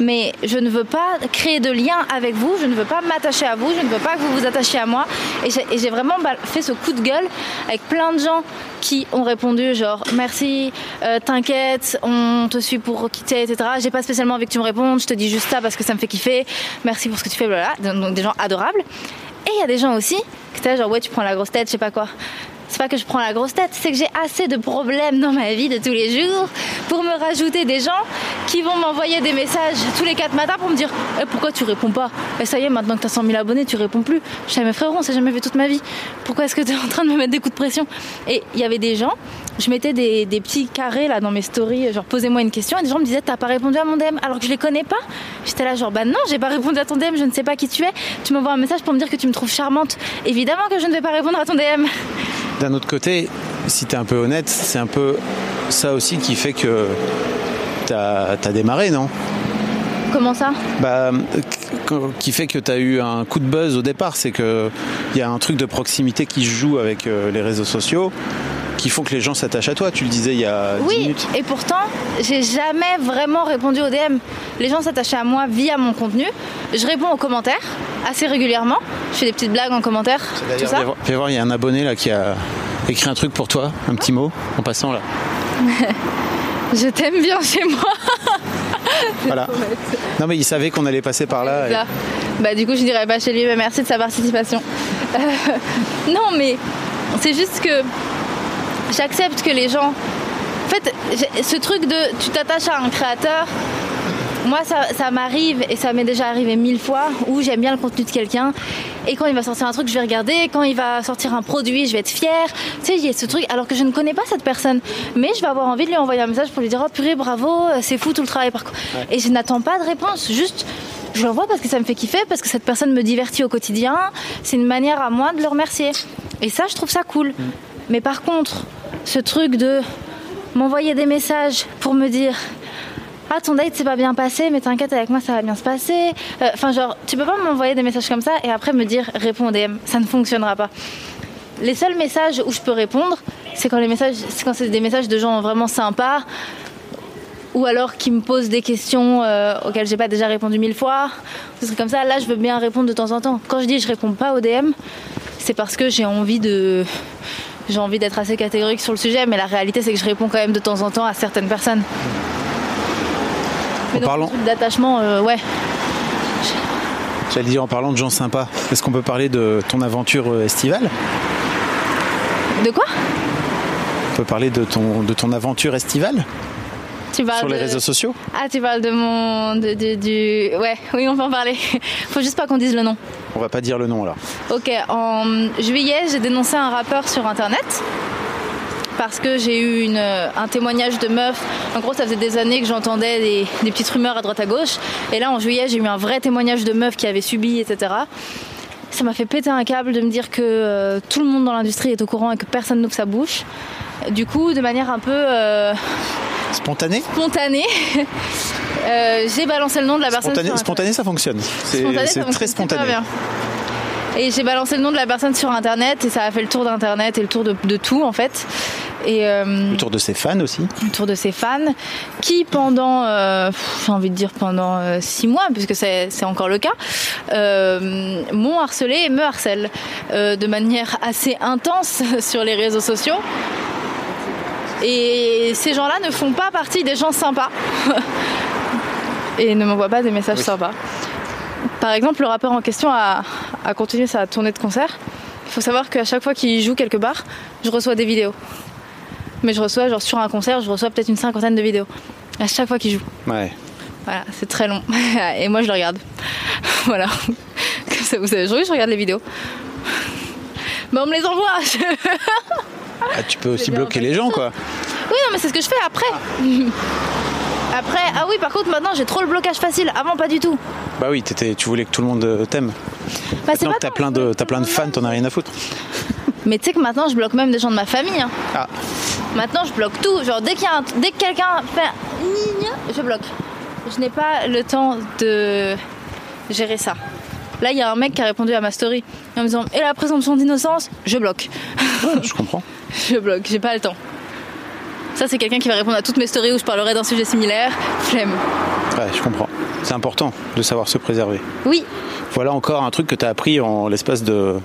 A: Mais je ne veux pas créer de lien avec vous. Je ne veux pas m'attacher à vous. Je ne veux pas que vous vous attachiez à moi. Et j'ai vraiment fait ce coup de gueule avec plein de gens qui ont répondu genre merci, euh, t'inquiète, on te suit pour quitter, etc. J'ai pas spécialement envie que tu me répondes. Je te dis juste ça parce que ça me fait kiffer. Merci pour ce que tu fais, blablabla. Donc des gens adorables. Et il y a des gens aussi qui étaient genre ouais tu prends la grosse tête, je sais pas quoi. C'est pas que je prends la grosse tête, c'est que j'ai assez de problèmes dans ma vie de tous les jours pour me rajouter des gens qui vont m'envoyer des messages tous les quatre matins pour me dire Eh, pourquoi tu réponds pas? Et ça y est, maintenant que t'as 100 000 abonnés, tu réponds plus. Je suis mes frérot, on s'est jamais vu toute ma vie. Pourquoi est-ce que t'es en train de me mettre des coups de pression? Et il y avait des gens, je mettais des, des petits carrés là dans mes stories, genre posez-moi une question, et des gens me disaient t'as pas répondu à mon DM alors que je les connais pas. J'étais là genre bah non, j'ai pas répondu à ton DM, je ne sais pas qui tu es. Tu m'envoies un message pour me dire que tu me trouves charmante. Évidemment que je ne vais pas répondre à ton DM.
B: D'un autre côté, si t'es un peu honnête, c'est un peu ça aussi qui fait que t'as as démarré, non?
A: Comment ça?
B: Bah, qui fait que tu as eu un coup de buzz au départ, c'est que il y a un truc de proximité qui se joue avec euh, les réseaux sociaux qui font que les gens s'attachent à toi. Tu le disais il y a 10
A: Oui,
B: minutes.
A: et pourtant, j'ai jamais vraiment répondu aux DM. Les gens s'attachaient à moi via mon contenu. Je réponds aux commentaires assez régulièrement. Je fais des petites blagues en commentaire, tout ça.
B: viens voir- il y a un abonné là qui a écrit un truc pour toi, un petit mot en passant là.
A: Je t'aime bien chez moi.
B: Voilà. Non mais il savait qu'on allait passer par là. et-.
A: Bah du coup je dirais pas chez lui, mais merci de sa participation. Euh, non mais c'est juste que j'accepte que les gens. En fait, ce truc de tu t'attaches à un créateur, moi ça, ça m'arrive et ça m'est déjà arrivé mille fois où j'aime bien le contenu de quelqu'un et quand il va sortir un truc je vais regarder, quand il va sortir un produit je vais être fière. Tu sais, il y a ce truc alors que je ne connais pas cette personne, mais je vais avoir envie de lui envoyer un message pour lui dire oh purée bravo, c'est fou tout le travail par Et je n'attends pas de réponse, juste je l'envoie parce que ça me fait kiffer, parce que cette personne me divertit au quotidien. C'est une manière à moi de le remercier. Et ça, je trouve ça cool. Mais par contre, ce truc de m'envoyer des messages pour me dire ah ton date s'est pas bien passé mais t'inquiète avec moi ça va bien se passer Euh, enfin genre tu peux pas m'envoyer des messages comme ça et après me dire réponds au DM ça ne fonctionnera pas les seuls messages où je peux répondre c'est quand les messages c'est quand c'est des messages de gens vraiment sympas ou alors qui me posent des questions euh, auxquelles j'ai pas déjà répondu mille fois, des trucs comme ça. Là, je veux bien répondre de temps en temps. Quand je dis je réponds pas au DM, c'est parce que j'ai envie de j'ai envie d'être assez catégorique sur le sujet, mais la réalité c'est que je réponds quand même de temps en temps à certaines personnes. Mais
B: En
A: donc,
B: parlant-
A: d'attachement, euh, ouais.
B: J'allais dire en parlant de gens sympas, est-ce qu'on peut parler de ton aventure euh, estivale?
A: De quoi?
B: On peut parler de ton, de ton aventure estivale?
A: Tu parles
B: sur les
A: de-
B: réseaux sociaux?
A: Ah, tu parles de mon, de, de- du, ouais, oui, on peut en parler. Faut juste pas qu'on dise le nom.
B: On va pas dire le nom alors.
A: Ok, en juillet, j'ai dénoncé un rappeur sur internet parce que j'ai eu une, un témoignage de meuf. En gros, ça faisait des années que j'entendais des, des petites rumeurs à droite à gauche. Et là, en juillet, j'ai eu un vrai témoignage de meuf qui avait subi, etc. Ça m'a fait péter un câble de me dire que euh, tout le monde dans l'industrie est au courant et que personne n'ouvre sa bouche. Du coup, de manière un peu euh,
B: Spontané
A: spontanée, euh, j'ai balancé le nom de la personne.
B: Spontané,
A: sur
B: spontané, ça fonctionne. C'est
A: Spontané,
B: très spontané.
A: bien. Et j'ai balancé le nom de la personne sur internet et ça a fait le tour d'internet et le tour de, de tout en fait. Et euh,
E: Autour de ses fans aussi.
A: autour de ses fans, qui pendant, euh, j'ai envie de dire pendant euh, six mois, puisque c'est encore le cas, m'ont harcelé et me harcèlent de manière assez intense sur les réseaux sociaux. Et ces gens-là ne font pas partie des gens sympas et ne m'envoient pas des messages sympas. Par exemple, le rappeur en question a, a continué sa tournée de concert. Il faut savoir qu'à chaque fois qu'il joue quelque part, je reçois des vidéos. Mais je reçois, genre sur un concert, je reçois peut-être une cinquantaine de vidéos. À chaque fois qu'il joue.
E: Ouais.
A: Voilà, c'est très long. Et moi, je le regarde. voilà. Comme ça, vous savez, je regarde les vidéos. Mais on me les envoie.
E: Ah, tu peux aussi bloquer les gens, quoi.
A: Oui, non, mais c'est ce que je fais après. Après, ah oui, par contre, maintenant, j'ai trop le blocage facile. Avant, pas du tout.
E: Bah oui, t'étais- tu voulais que tout le monde euh, t'aime.
A: Bah,
E: Maintenant que t'as plein de, plein
A: le
E: de fans, t'en as rien à foutre.
A: Mais tu sais que maintenant, je bloque même des gens de ma famille. hein.
E: Ah,
A: Maintenant, je bloque tout. Genre, dès, qu'il y a un- dès que quelqu'un fait je bloque. Je n'ai pas le temps de gérer ça. Là, il y a un mec qui a répondu à ma story en me disant Et la présomption d'innocence Je bloque.
E: je comprends.
A: je bloque, j'ai pas le temps. Ça, c'est quelqu'un qui va répondre à toutes mes stories où je parlerai d'un sujet similaire. Flemme.
E: Ouais, je comprends. C'est important de savoir se préserver.
A: Oui.
E: Voilà encore un truc que t'as appris en l'espace de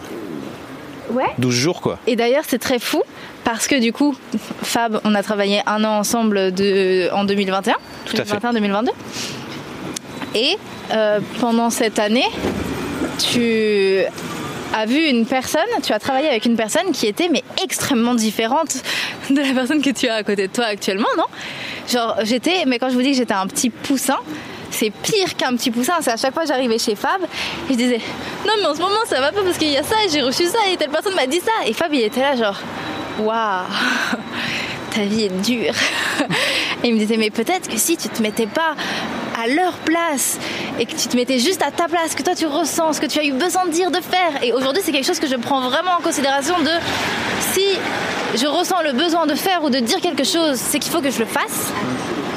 A: Ouais.
E: 12 jours, quoi.
A: Et d'ailleurs, c'est très fou parce que du coup, Fab, on a travaillé un an ensemble de, en 2021,
E: Tout à fait.
A: 2021-2022. Et euh, pendant cette année, tu as vu une personne, tu as travaillé avec une personne qui était mais extrêmement différente de la personne que tu as à côté de toi actuellement, non? Genre, j'étais, mais quand je vous dis que j'étais un petit poussin, c'est pire qu'un petit poussin. C'est à chaque fois que j'arrivais chez Fab, je disais Non, mais en ce moment ça va pas parce qu'il y a ça, et j'ai reçu ça, et telle personne m'a dit ça. Et Fab, il était là, genre Waouh, ta vie est dure. Et il me disait Mais peut-être que si tu te mettais pas à leur place et que tu te mettais juste à ta place, que toi tu ressens ce que tu as eu besoin de dire, de faire. Et aujourd'hui, c'est quelque chose que je prends vraiment en considération de si je ressens le besoin de faire ou de dire quelque chose, c'est qu'il faut que je le fasse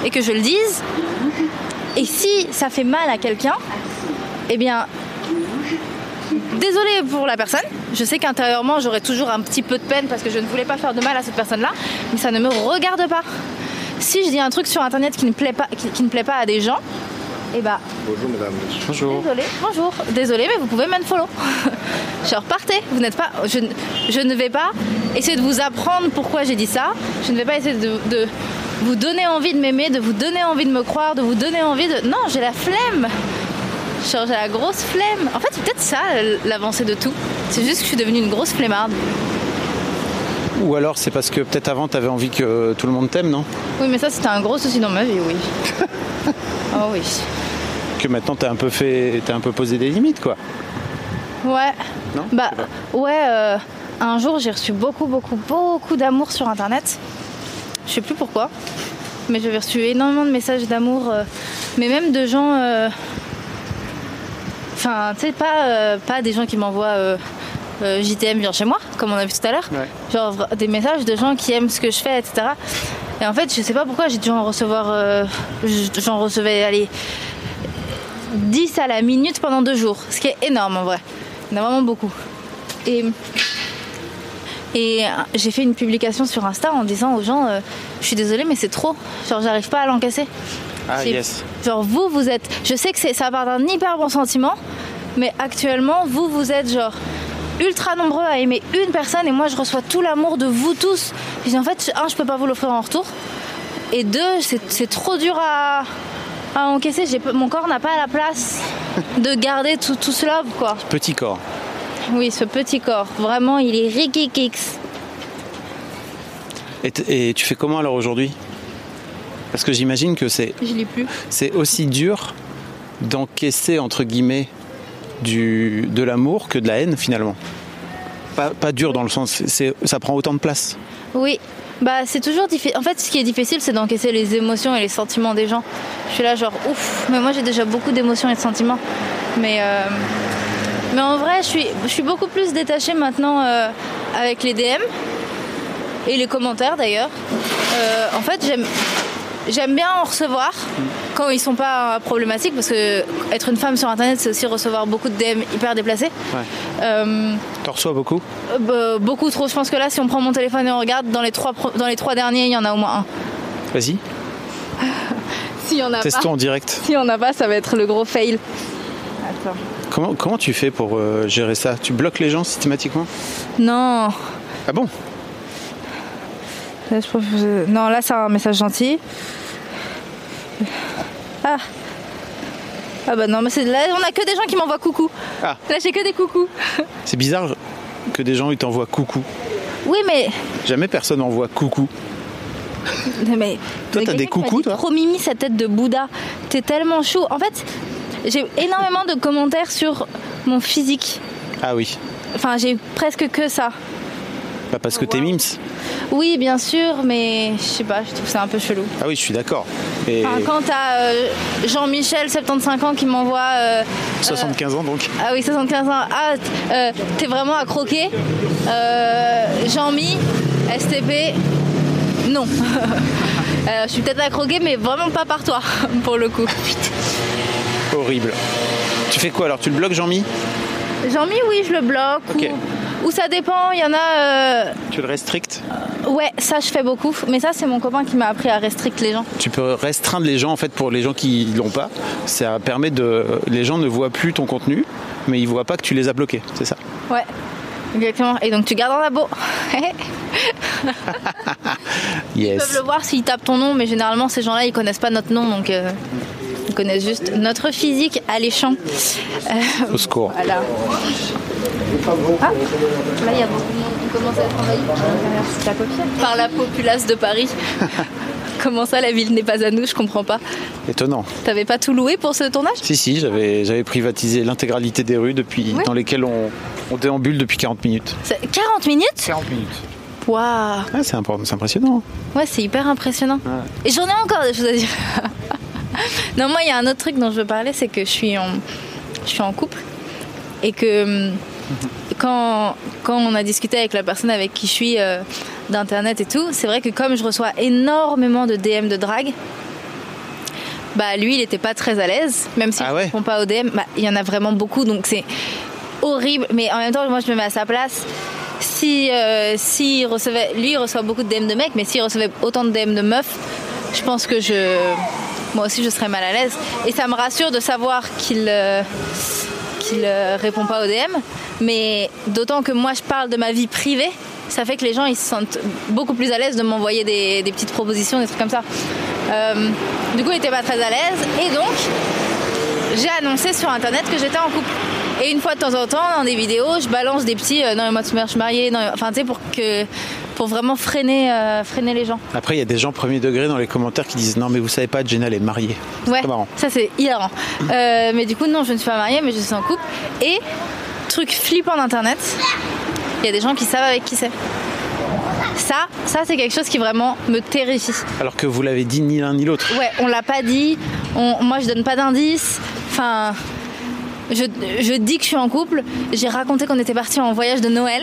A: et que je le dise. Et si ça fait mal à quelqu'un, eh bien, désolée pour la personne. Je sais qu'intérieurement, j'aurais toujours un petit peu de peine parce que je ne voulais pas faire de mal à cette personne-là, mais ça ne me regarde pas. Si je dis un truc sur internet qui ne plaît pas, qui, qui ne plaît pas à des gens, eh ben,
E: Bonjour.
A: désolé, bonjour, désolé, mais vous pouvez m'unfollow. Genre, partez, vous n'êtes pas. Je, ne- je ne vais pas essayer de vous apprendre pourquoi j'ai dit ça. Je ne vais pas essayer de, de vous donner envie de m'aimer, de vous donner envie de me croire, de vous donner envie de. Non, j'ai la flemme. Genre, j'ai la grosse flemme. En fait, c'est peut-être ça l'avancée de tout. C'est juste que je suis devenue une grosse flemmarde.
E: Ou alors c'est parce que peut-être avant t'avais envie que tout le monde t'aime, non?
A: Oui, mais ça, c'était un gros souci dans ma vie, oui. oh oui.
E: Que maintenant t'as un peu fait, t'as un peu posé des limites, quoi.
A: Ouais.
E: Non?
A: Bah ouais. euh, un jour, j'ai reçu beaucoup, beaucoup, beaucoup d'amour sur Internet. Je sais plus pourquoi, mais j'avais reçu énormément de messages d'amour, euh, mais même de gens. euh, Enfin, tu sais, pas, pas des gens qui m'envoient euh, JTM viens chez moi, comme on a vu tout à l'heure.
E: Ouais.
A: Genre des messages de gens qui aiment ce que je fais, etc. Et en fait, je sais pas pourquoi j'ai dû en recevoir. euh, J'en recevais, allez, 10 à la minute pendant deux jours, ce qui est énorme en vrai. Il y en a vraiment beaucoup. Et, et euh, j'ai fait une publication sur Insta en disant aux gens euh, Je suis désolée, mais c'est trop. Genre, j'arrive pas à l'encaisser.
E: Ah yes.
A: Genre, vous, vous êtes. Je sais que ça part d'un hyper bon sentiment, mais actuellement, vous, vous êtes genre ultra nombreux à aimer une personne et moi, je reçois tout l'amour de vous tous. Je dis en fait, un, je peux pas vous l'offrir en retour. Et deux, c'est c'est trop dur à, à encaisser. J'ai pas- Mon corps n'a pas la place de garder tout, tout cela, quoi.
E: Petit corps.
A: Oui, ce petit corps, vraiment, il est Ricky Kicks.
E: Et, tu fais comment alors aujourd'hui? Parce que j'imagine que c'est
A: Je lis plus.
E: c'est aussi dur d'encaisser entre guillemets du, de l'amour que de la haine finalement. Pas, pas dur dans le sens, ça prend autant de place.
A: Oui, bah c'est toujours difficile. En fait, ce qui est difficile, c'est d'encaisser les émotions et les sentiments des gens. Je suis là, genre, ouf, mais moi j'ai déjà beaucoup d'émotions et de sentiments. Mais, euh, mais en vrai, je suis, je suis beaucoup plus détachée maintenant euh, avec les DM et les commentaires d'ailleurs. Euh, en fait, j'aime. J'aime bien en recevoir quand ils sont pas problématiques parce que être une femme sur internet c'est aussi recevoir beaucoup de DM hyper déplacés.
B: Ouais.
A: Euh,
B: T'en reçois beaucoup
A: euh, bah, beaucoup trop. Je pense que là, si on prend mon téléphone et on regarde dans les trois dans les trois derniers, il y en a au moins un.
B: Vas-y,
A: S'il y en a
B: testons
A: pas,
B: en direct.
A: si on a pas, ça va être le gros fail. Attends.
B: Comment, comment tu fais pour euh, gérer ça? Tu bloques les gens systématiquement?
A: Non.
B: Ah bon?
A: Là, je Non, là, c'est un message gentil. Ah. Ah bah non, mais c'est là, on a que des gens qui m'envoient coucou.
B: Ah.
A: Là, j'ai que des coucous.
B: C'est bizarre que des gens ils t'envoient coucou.
A: Oui, mais
B: Jamais personne n'envoie coucou.
A: mais
B: Toi, t'as des coucous, toi
A: Trop mimi sa tête de Bouddha. T'es tellement chou. En fait, j'ai énormément de commentaires sur mon physique.
B: Ah oui,
A: Enfin, j'ai presque que ça.
B: Bah parce que t'es mims.
A: Oui, bien sûr, mais je sais pas, je trouve ça un peu chelou.
B: Ah oui, je suis d'accord. Et
A: Enfin, quand t'as euh, Jean-Michel, 75 ans, qui m'envoie. euh,
B: 75 ans donc.
A: ah oui, 75 ans. Ah, euh, t'es vraiment à croquer. Euh, Jean-Mi, STP, non. Euh, je suis peut-être à croquer, mais vraiment pas par toi, pour le coup.
B: Horrible. Tu fais quoi alors? Tu le bloques Jean-Mi?
A: Jean-Mi, oui, je le bloque. Ou, ou ça dépend, il y en a. euh,
B: Tu le restrictes
A: Ouais, ça je fais beaucoup. Mais ça, c'est mon copain qui m'a appris à restricter les gens.
B: Tu peux restreindre les gens en fait pour les gens qui l'ont pas. Ça permet de. Les gens ne voient plus ton contenu, mais ils voient pas que tu les as bloqués. C'est ça?
A: Ouais, exactement. Et donc tu gardes en labo. Ils
B: Yes.
A: peuvent le voir s'ils tapent ton nom, mais généralement ces gens-là ils connaissent pas notre nom, donc euh, ils connaissent juste notre physique alléchant. Euh,
B: Au secours.
A: voilà. Ah, là il y a beaucoup de monde qui commence à être envahi la par la populace de Paris. Comment ça la ville n'est pas à nous, je comprends pas.
B: Étonnant.
A: T'avais pas tout loué pour ce tournage?
B: Si si, j'avais j'avais privatisé l'intégralité des rues depuis
A: Ouais.
B: dans lesquelles on, on déambule depuis 40 minutes.
A: C'est 40 minutes?
B: 40 minutes.
A: Waouh
B: c'est impressionnant.
A: Ouais, c'est hyper impressionnant. Et j'en ai encore des choses à dire. non, moi, il y a un autre truc dont je veux parler, c'est que je suis en, je suis en couple et que hum, quand, quand on a discuté avec la personne avec qui je suis euh, d'internet et tout, c'est vrai que comme je reçois énormément de DM de drague, bah lui, il était pas très à l'aise, même si
B: Ah
A: je
B: ouais
A: réponds pas aux DM. Bah, il y en a vraiment beaucoup, donc c'est horrible. Mais en même temps, moi, je me mets à sa place. Si, euh, s'il recevait, lui, il reçoit beaucoup de DM de mecs, mais s'il recevait autant de DM de meufs, je pense que je, moi aussi, je serais mal à l'aise. Et ça me rassure de savoir qu'il, euh, qu'il euh, répond pas aux DM. Mais d'autant que moi, je parle de ma vie privée, ça fait que les gens, ils se sentent beaucoup plus à l'aise de m'envoyer des, des petites propositions, des trucs comme ça. Euh, du coup, il était pas très à l'aise. Et donc, j'ai annoncé sur internet que j'étais en couple. Et une fois de temps en temps, dans des vidéos, je balance des petits euh, non mais moi je suis mariée, non, enfin tu sais pour que pour vraiment freiner euh, freiner les gens.
B: Après, il y a des gens premier degré dans les commentaires qui disent non mais vous savez pas, Jenna elle est mariée.
A: Ouais.
B: C'est marrant.
A: Ça c'est hilarant. Euh, mais du coup non, je ne suis pas mariée, mais je suis en couple. Et truc flippant d'internet, il y a des gens qui savent avec qui c'est. Ça, ça c'est quelque chose qui vraiment me terrifie.
B: Alors que vous l'avez dit ni l'un ni l'autre.
A: Ouais, on l'a pas dit. On- moi, je donne pas d'indices. Enfin, je, dis que je suis en couple. J'ai raconté qu'on était parti en voyage de Noël.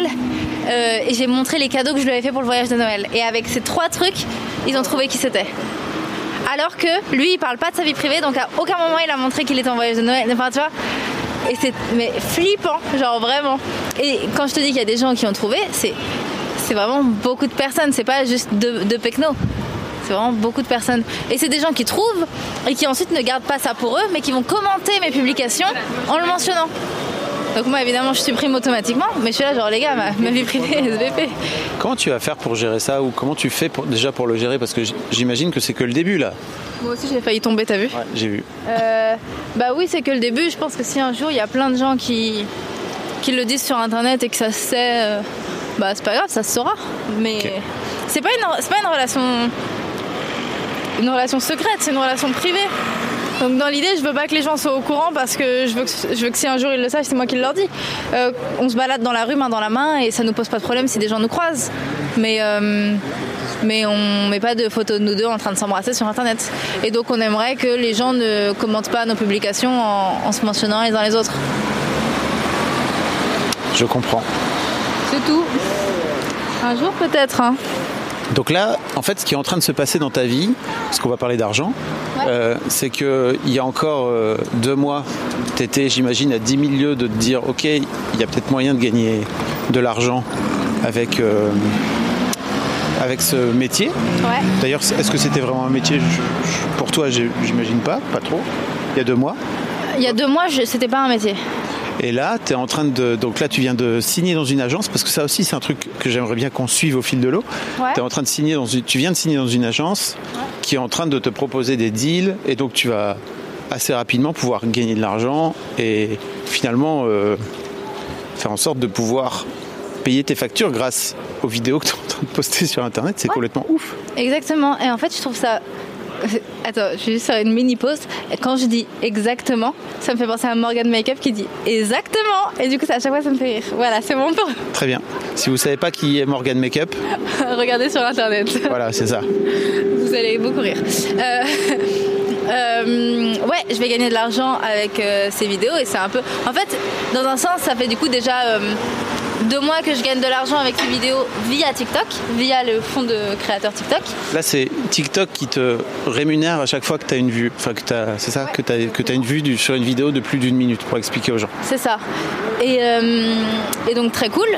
A: Euh, et j'ai montré les cadeaux que je lui avais fait pour le voyage de Noël. Et avec ces trois trucs, ils ont trouvé qui c'était. Alors que lui, il parle pas de sa vie privée, donc à aucun moment il a montré qu'il était en voyage de Noël. Enfin, tu vois. Et c'est mais flippant, genre vraiment. Et quand je te dis qu'il y a des gens qui ont trouvé, c'est vraiment beaucoup de personnes. C'est pas juste deux, deux pecnos. Vraiment beaucoup de personnes. Et c'est des gens qui trouvent et qui ensuite ne gardent pas ça pour eux, mais qui vont commenter mes publications en le mentionnant. Donc moi évidemment je supprime automatiquement, mais je suis là genre les gars, ma, ma vie privée SVP.
B: Comment tu vas faire pour gérer ça ou comment tu fais pour- déjà pour le gérer? Parce que j'imagine que c'est que le début là.
A: Moi aussi j'ai failli tomber, t'as vu?
B: Ouais, j'ai vu.
A: Euh, Bah oui, c'est que le début. Je pense que si un jour il y a plein de gens qui, qui le disent sur internet et que ça se sait, euh, bah c'est pas grave, ça se saura. Mais c'est pas, une, c'est pas une relation. Une relation secrète, c'est une relation privée. Donc dans l'idée, je veux pas que les gens soient au courant parce que je veux que, je veux que si un jour ils le sachent, c'est moi qui leur dis. Euh, on se balade dans la rue main dans la main et ça nous pose pas de problème si des gens nous croisent. Mais euh, mais on met pas de photos de nous deux en train de s'embrasser sur internet. Et donc on aimerait que les gens ne commentent pas nos publications en, en se mentionnant les uns les autres.
B: Je comprends.
A: C'est tout. Un jour peut-être. hein.
B: Donc là, en fait, ce qui est en train de se passer dans ta vie, parce qu'on va parler d'argent,
A: Ouais.
B: euh, c'est qu'il y a encore euh, deux mois, tu étais, j'imagine, à 10 000 lieues de te dire, OK, il y a peut-être moyen de gagner de l'argent avec, euh, avec ce métier.
A: Ouais.
B: D'ailleurs, est-ce que c'était vraiment un métier? Pour toi, j'imagine pas, pas trop. Il y a deux mois.
A: Il y a deux mois, je- c'était pas un métier.
B: Et là, tu es en train de. Donc là, tu viens de signer dans une agence, parce que ça aussi, c'est un truc que j'aimerais bien qu'on suive au fil de l'eau.
A: Ouais.
B: En train de signer dans une, tu viens de signer dans une agence qui est en train de te proposer des deals, et donc tu vas assez rapidement pouvoir gagner de l'argent et finalement euh, faire en sorte de pouvoir payer tes factures grâce aux vidéos que tu es en train de poster sur Internet. C'est complètement ouf.
A: Exactement. Et en fait, je trouve ça. Attends, je vais juste faire une mini pause. Quand je dis exactement, ça me fait penser à Morgan Makeup qui dit exactement. Et du coup, ça, à chaque fois, ça me fait rire. Voilà, c'est bon pour
B: Très bien. Si vous savez pas qui est Morgan Makeup,
A: regarder sur internet.
B: voilà, c'est ça.
A: Vous allez beaucoup rire. Euh, euh, ouais, je vais gagner de l'argent avec euh, ces vidéos et c'est un peu. En fait, dans un sens, ça fait du coup déjà euh, deux mois que je gagne de l'argent avec ces vidéos via TikTok, via le fonds de créateur TikTok.
B: Là, c'est TikTok qui te rémunère à chaque fois que tu as une vue. Enfin, que c'est ça, que tu as, que as une vue sur une vidéo de plus d'une minute pour expliquer aux gens.
A: C'est ça. Et, euh, et donc très cool.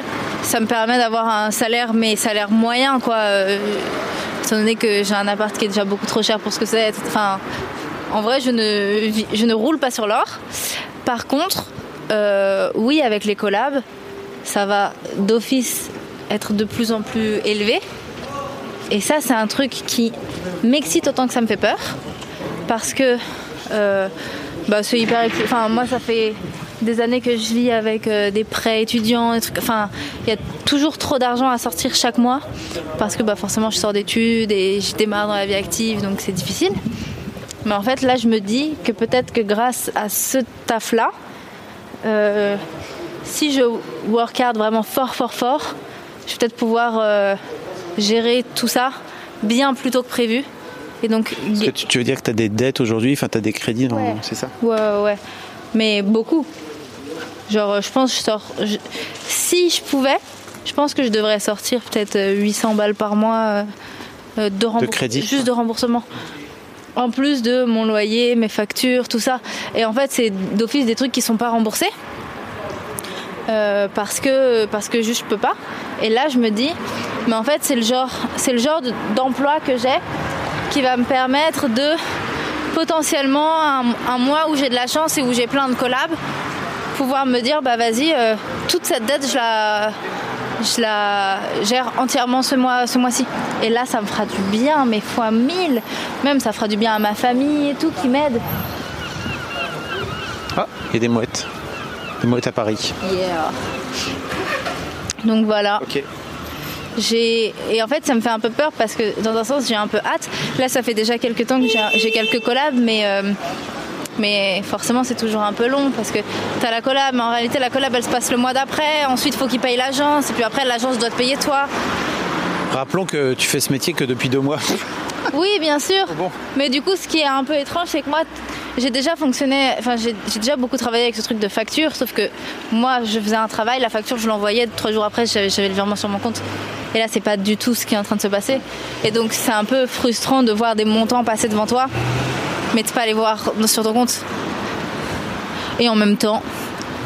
A: Ça me permet d'avoir un salaire, mais salaire moyen, quoi. Euh, étant donné que j'ai un appart qui est déjà beaucoup trop cher pour ce que c'est. Enfin, en vrai, je ne, je ne roule pas sur l'or. Par contre, euh, oui, avec les collabs, ça va d'office être de plus en plus élevé. Et ça, c'est un truc qui m'excite autant que ça me fait peur. Parce que euh, bah, c'est hyper. Enfin, moi, ça fait des années que je vis avec euh, des prêts étudiants, des trucs. Enfin, il y a toujours trop d'argent à sortir chaque mois. Parce que bah, forcément, je sors d'études et je démarre dans la vie active, donc c'est difficile. Mais en fait, là, je me dis que peut-être que grâce à ce taf-là, euh, si je work hard vraiment fort, fort, fort, je vais peut-être pouvoir euh, gérer tout ça bien plus tôt que prévu. Et donc,
B: que tu, veux dire que tu as des dettes aujourd'hui Enfin, tu as des crédits, dans-
A: Ouais.
B: c'est ça?
A: Ouais, ouais. Mais beaucoup. Genre, je pense que je sors. je- Si je pouvais, je pense que je devrais sortir peut-être euh, 800 balles par mois euh, euh, de, rembours-
B: crédit.
A: Juste de remboursement. En plus de mon loyer, mes factures, tout ça. Et en fait, c'est d'office des trucs qui sont pas remboursés. Euh, parce que parce que je peux pas. Et là, je me dis, mais en fait, c'est le genre c'est le genre de- d'emploi que j'ai qui va me permettre de potentiellement un, un mois où j'ai de la chance et où j'ai plein de collabs, pouvoir me dire bah vas-y, euh, toute cette dette je la je la gère entièrement ce mois ce mois-ci. Et là ça me fera du bien, mais fois mille. Même ça fera du bien à ma famille et tout qui m'aide.
B: Ah, il y a des mouettes. Des mouettes à Paris.
A: Yeah. Donc voilà.
B: Ok.
A: J'ai et en fait ça me fait un peu peur parce que dans un sens j'ai un peu hâte. Là ça fait déjà quelques temps que j'ai quelques collabs mais euh, mais forcément c'est toujours un peu long parce que tu as la collab mais en réalité la collab elle se passe le mois d'après, ensuite faut qu'il paye l'agence et puis après l'agence doit te payer toi.
B: Rappelons que tu fais ce métier que depuis deux mois.
A: Oui, bien sûr.
B: Bon.
A: Mais du coup, ce qui est un peu étrange, c'est que moi, j'ai déjà fonctionné, enfin, j'ai déjà beaucoup travaillé avec ce truc de facture, sauf que moi, je faisais un travail, la facture, je l'envoyais, trois jours après, j'avais le virement sur mon compte. Et là, c'est pas du tout ce qui est en train de se passer. Et donc, c'est un peu frustrant de voir des montants passer devant toi, mais de pas les voir sur ton compte. Et en même temps,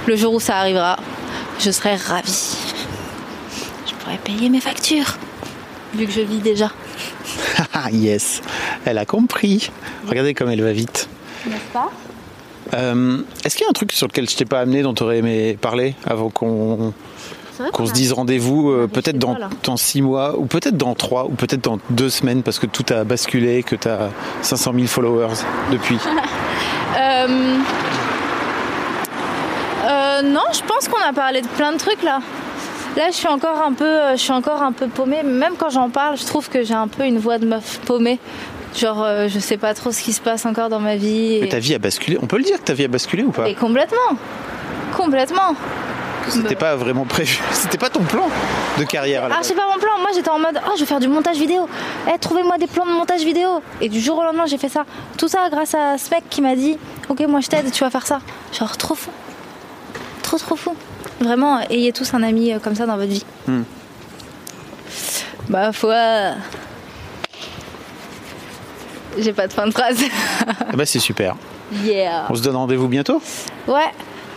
A: le jour où ça arrivera, je serai ravie. Je pourrais payer mes factures, vu que je vis déjà.
B: Ah yes, elle a compris. Regardez comme elle va vite.
A: N'est-ce pas?
B: Euh, Est-ce qu'il y a un truc sur lequel je t'ai pas amené, dont tu aurais aimé parler avant qu'on qu'on se dise rendez-vous euh, peut-être dans,
A: pas, là.
B: dans six mois, ou peut-être dans trois, ou peut-être dans deux semaines, parce que tout a basculé, que tu as 500 000 followers depuis.
A: Euh, euh, non, je pense qu'on a parlé de plein de trucs là. Là, je suis encore un peu, euh, je suis encore un peu paumée. Même quand j'en parle, je trouve que j'ai un peu une voix de meuf paumée. Genre, euh, je sais pas trop ce qui se passe encore dans ma vie.
B: Mais
A: Et,
B: ta vie a basculé. On peut le dire que ta vie a basculé ou pas
A: et complètement, complètement.
B: C'était pas vraiment prévu. C'était pas ton plan de carrière.
A: Ah, c'est pas mon plan. Moi, j'étais en mode, oh, je vais faire du montage vidéo. Eh, trouvez-moi des plans de montage vidéo. Et du jour au lendemain, j'ai fait ça. Tout ça grâce à ce mec qui m'a dit, ok, moi je t'aide, tu vas faire ça. Genre, trop fou trop trop fou. Vraiment, ayez tous un ami euh, comme ça dans votre vie.
B: Hmm.
A: Bah, faut. Euh, j'ai pas de fin de phrase.
B: bah, c'est super.
A: Yeah.
B: On se donne rendez-vous bientôt
A: Ouais.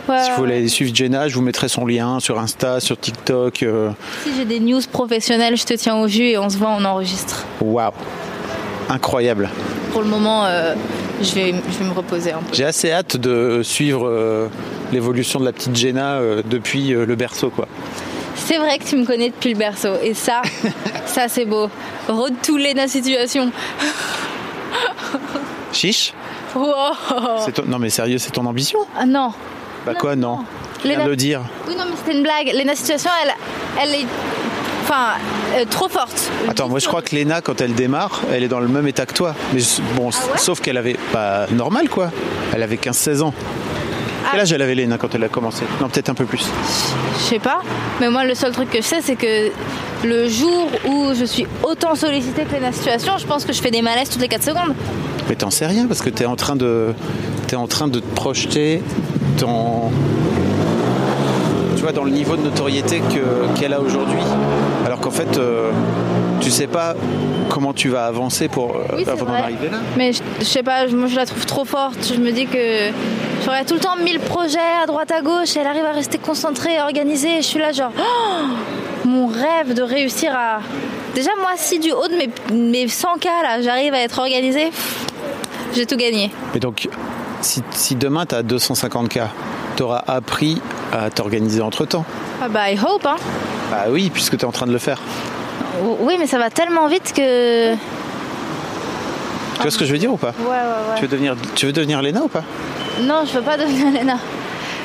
A: Ouais.
B: Si vous voulez suivre Jenna, je vous mettrai son lien sur Insta, sur TikTok. Euh.
A: Si j'ai des news professionnelles, je te tiens au jus et on se voit, on enregistre.
B: Waouh incroyable.
A: Pour le moment, euh, je, vais, je vais me reposer un peu.
B: J'ai assez hâte de suivre euh, l'évolution de la petite Jenna euh, depuis le berceau quoi.
A: C'est vrai que tu me connais depuis le berceau. Et ça, ça c'est beau. To Lena situation.
B: Chiche
A: Wow.
B: C'est ton- Non mais sérieux, c'est ton ambition
A: Ah non.
B: Bah
A: Non,
B: quoi non,
A: non. Léna-
B: de le dire.
A: Oui, non, mais c'était une blague. Lena situation, elle, elle est. Enfin, euh, trop forte.
B: Attends, moi je crois que Léna, quand elle démarre, elle est dans le même état que toi. Mais bon,
A: Ah ouais?
B: sauf qu'elle avait. Pas normal quoi. Elle avait 15-16 ans. Quel
A: Ah.
B: âge elle avait Léna quand elle a commencé? Non, peut-être un peu plus.
A: Je sais pas. Mais moi, le seul truc que je sais, c'est que le jour où je suis autant sollicitée que Lena situation, je pense que je fais des malaises toutes les 4 secondes.
B: Mais t'en sais rien parce que t'es en train de. T'es en train de te projeter dans. Tu vois, dans le niveau de notoriété que- qu'elle a aujourd'hui. Alors qu'en fait, euh, tu sais pas comment tu vas avancer pour euh,
A: Oui, c'est
B: avant d'en
A: vrai.
B: arriver là.
A: Mais je, je sais pas, moi je la trouve trop forte. Je me dis que j'aurais tout le temps mille projets à droite à gauche et elle arrive à rester concentrée, organisée. Et je suis là genre, oh, mon rêve de réussir à. Déjà, moi, si du haut de mes, mes 100K là, j'arrive à être organisée, j'ai tout gagné.
B: Mais donc, si, si demain tu as 250K, tu auras appris à t'organiser entre temps.
A: Ah bah, I hope, hein.
B: Bah oui, puisque tu es en train de le faire.
A: Oui, mais ça va tellement vite que.
B: Tu vois ce que je veux dire ou pas?
A: Ouais, ouais, ouais.
B: tu, veux devenir, tu veux devenir Léna ou pas?
A: Non, je veux pas devenir Léna.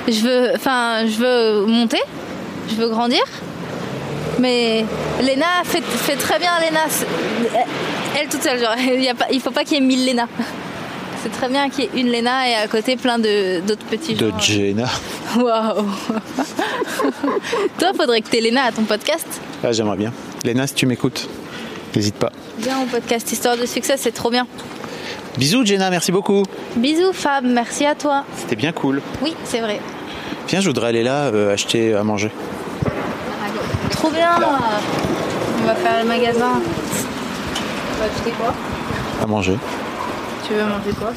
A: Je veux, enfin, je veux monter, je veux grandir. Mais Léna fait, fait très bien Léna. Elle toute seule, genre, il y a pas, il faut pas qu'il y ait mille Léna. C'est très bien qu'il y ait une Léna et à côté plein de d'autres petits
B: De
A: gens.
B: Jenna.
A: Waouh. Toi, faudrait que t'aies Léna à ton podcast.
B: Ah, j'aimerais bien. Léna, si tu m'écoutes, n'hésite pas.
A: Viens au podcast Histoire de succès, c'est trop bien.
B: Bisous Jenna, merci beaucoup.
A: Bisous Fab, merci à toi.
B: C'était bien cool.
A: Oui, c'est vrai.
B: Viens, je voudrais aller là euh, acheter à manger.
A: Trop bien. On va faire le magasin. On va acheter quoi?
B: À manger.
A: Tu veux manger quoi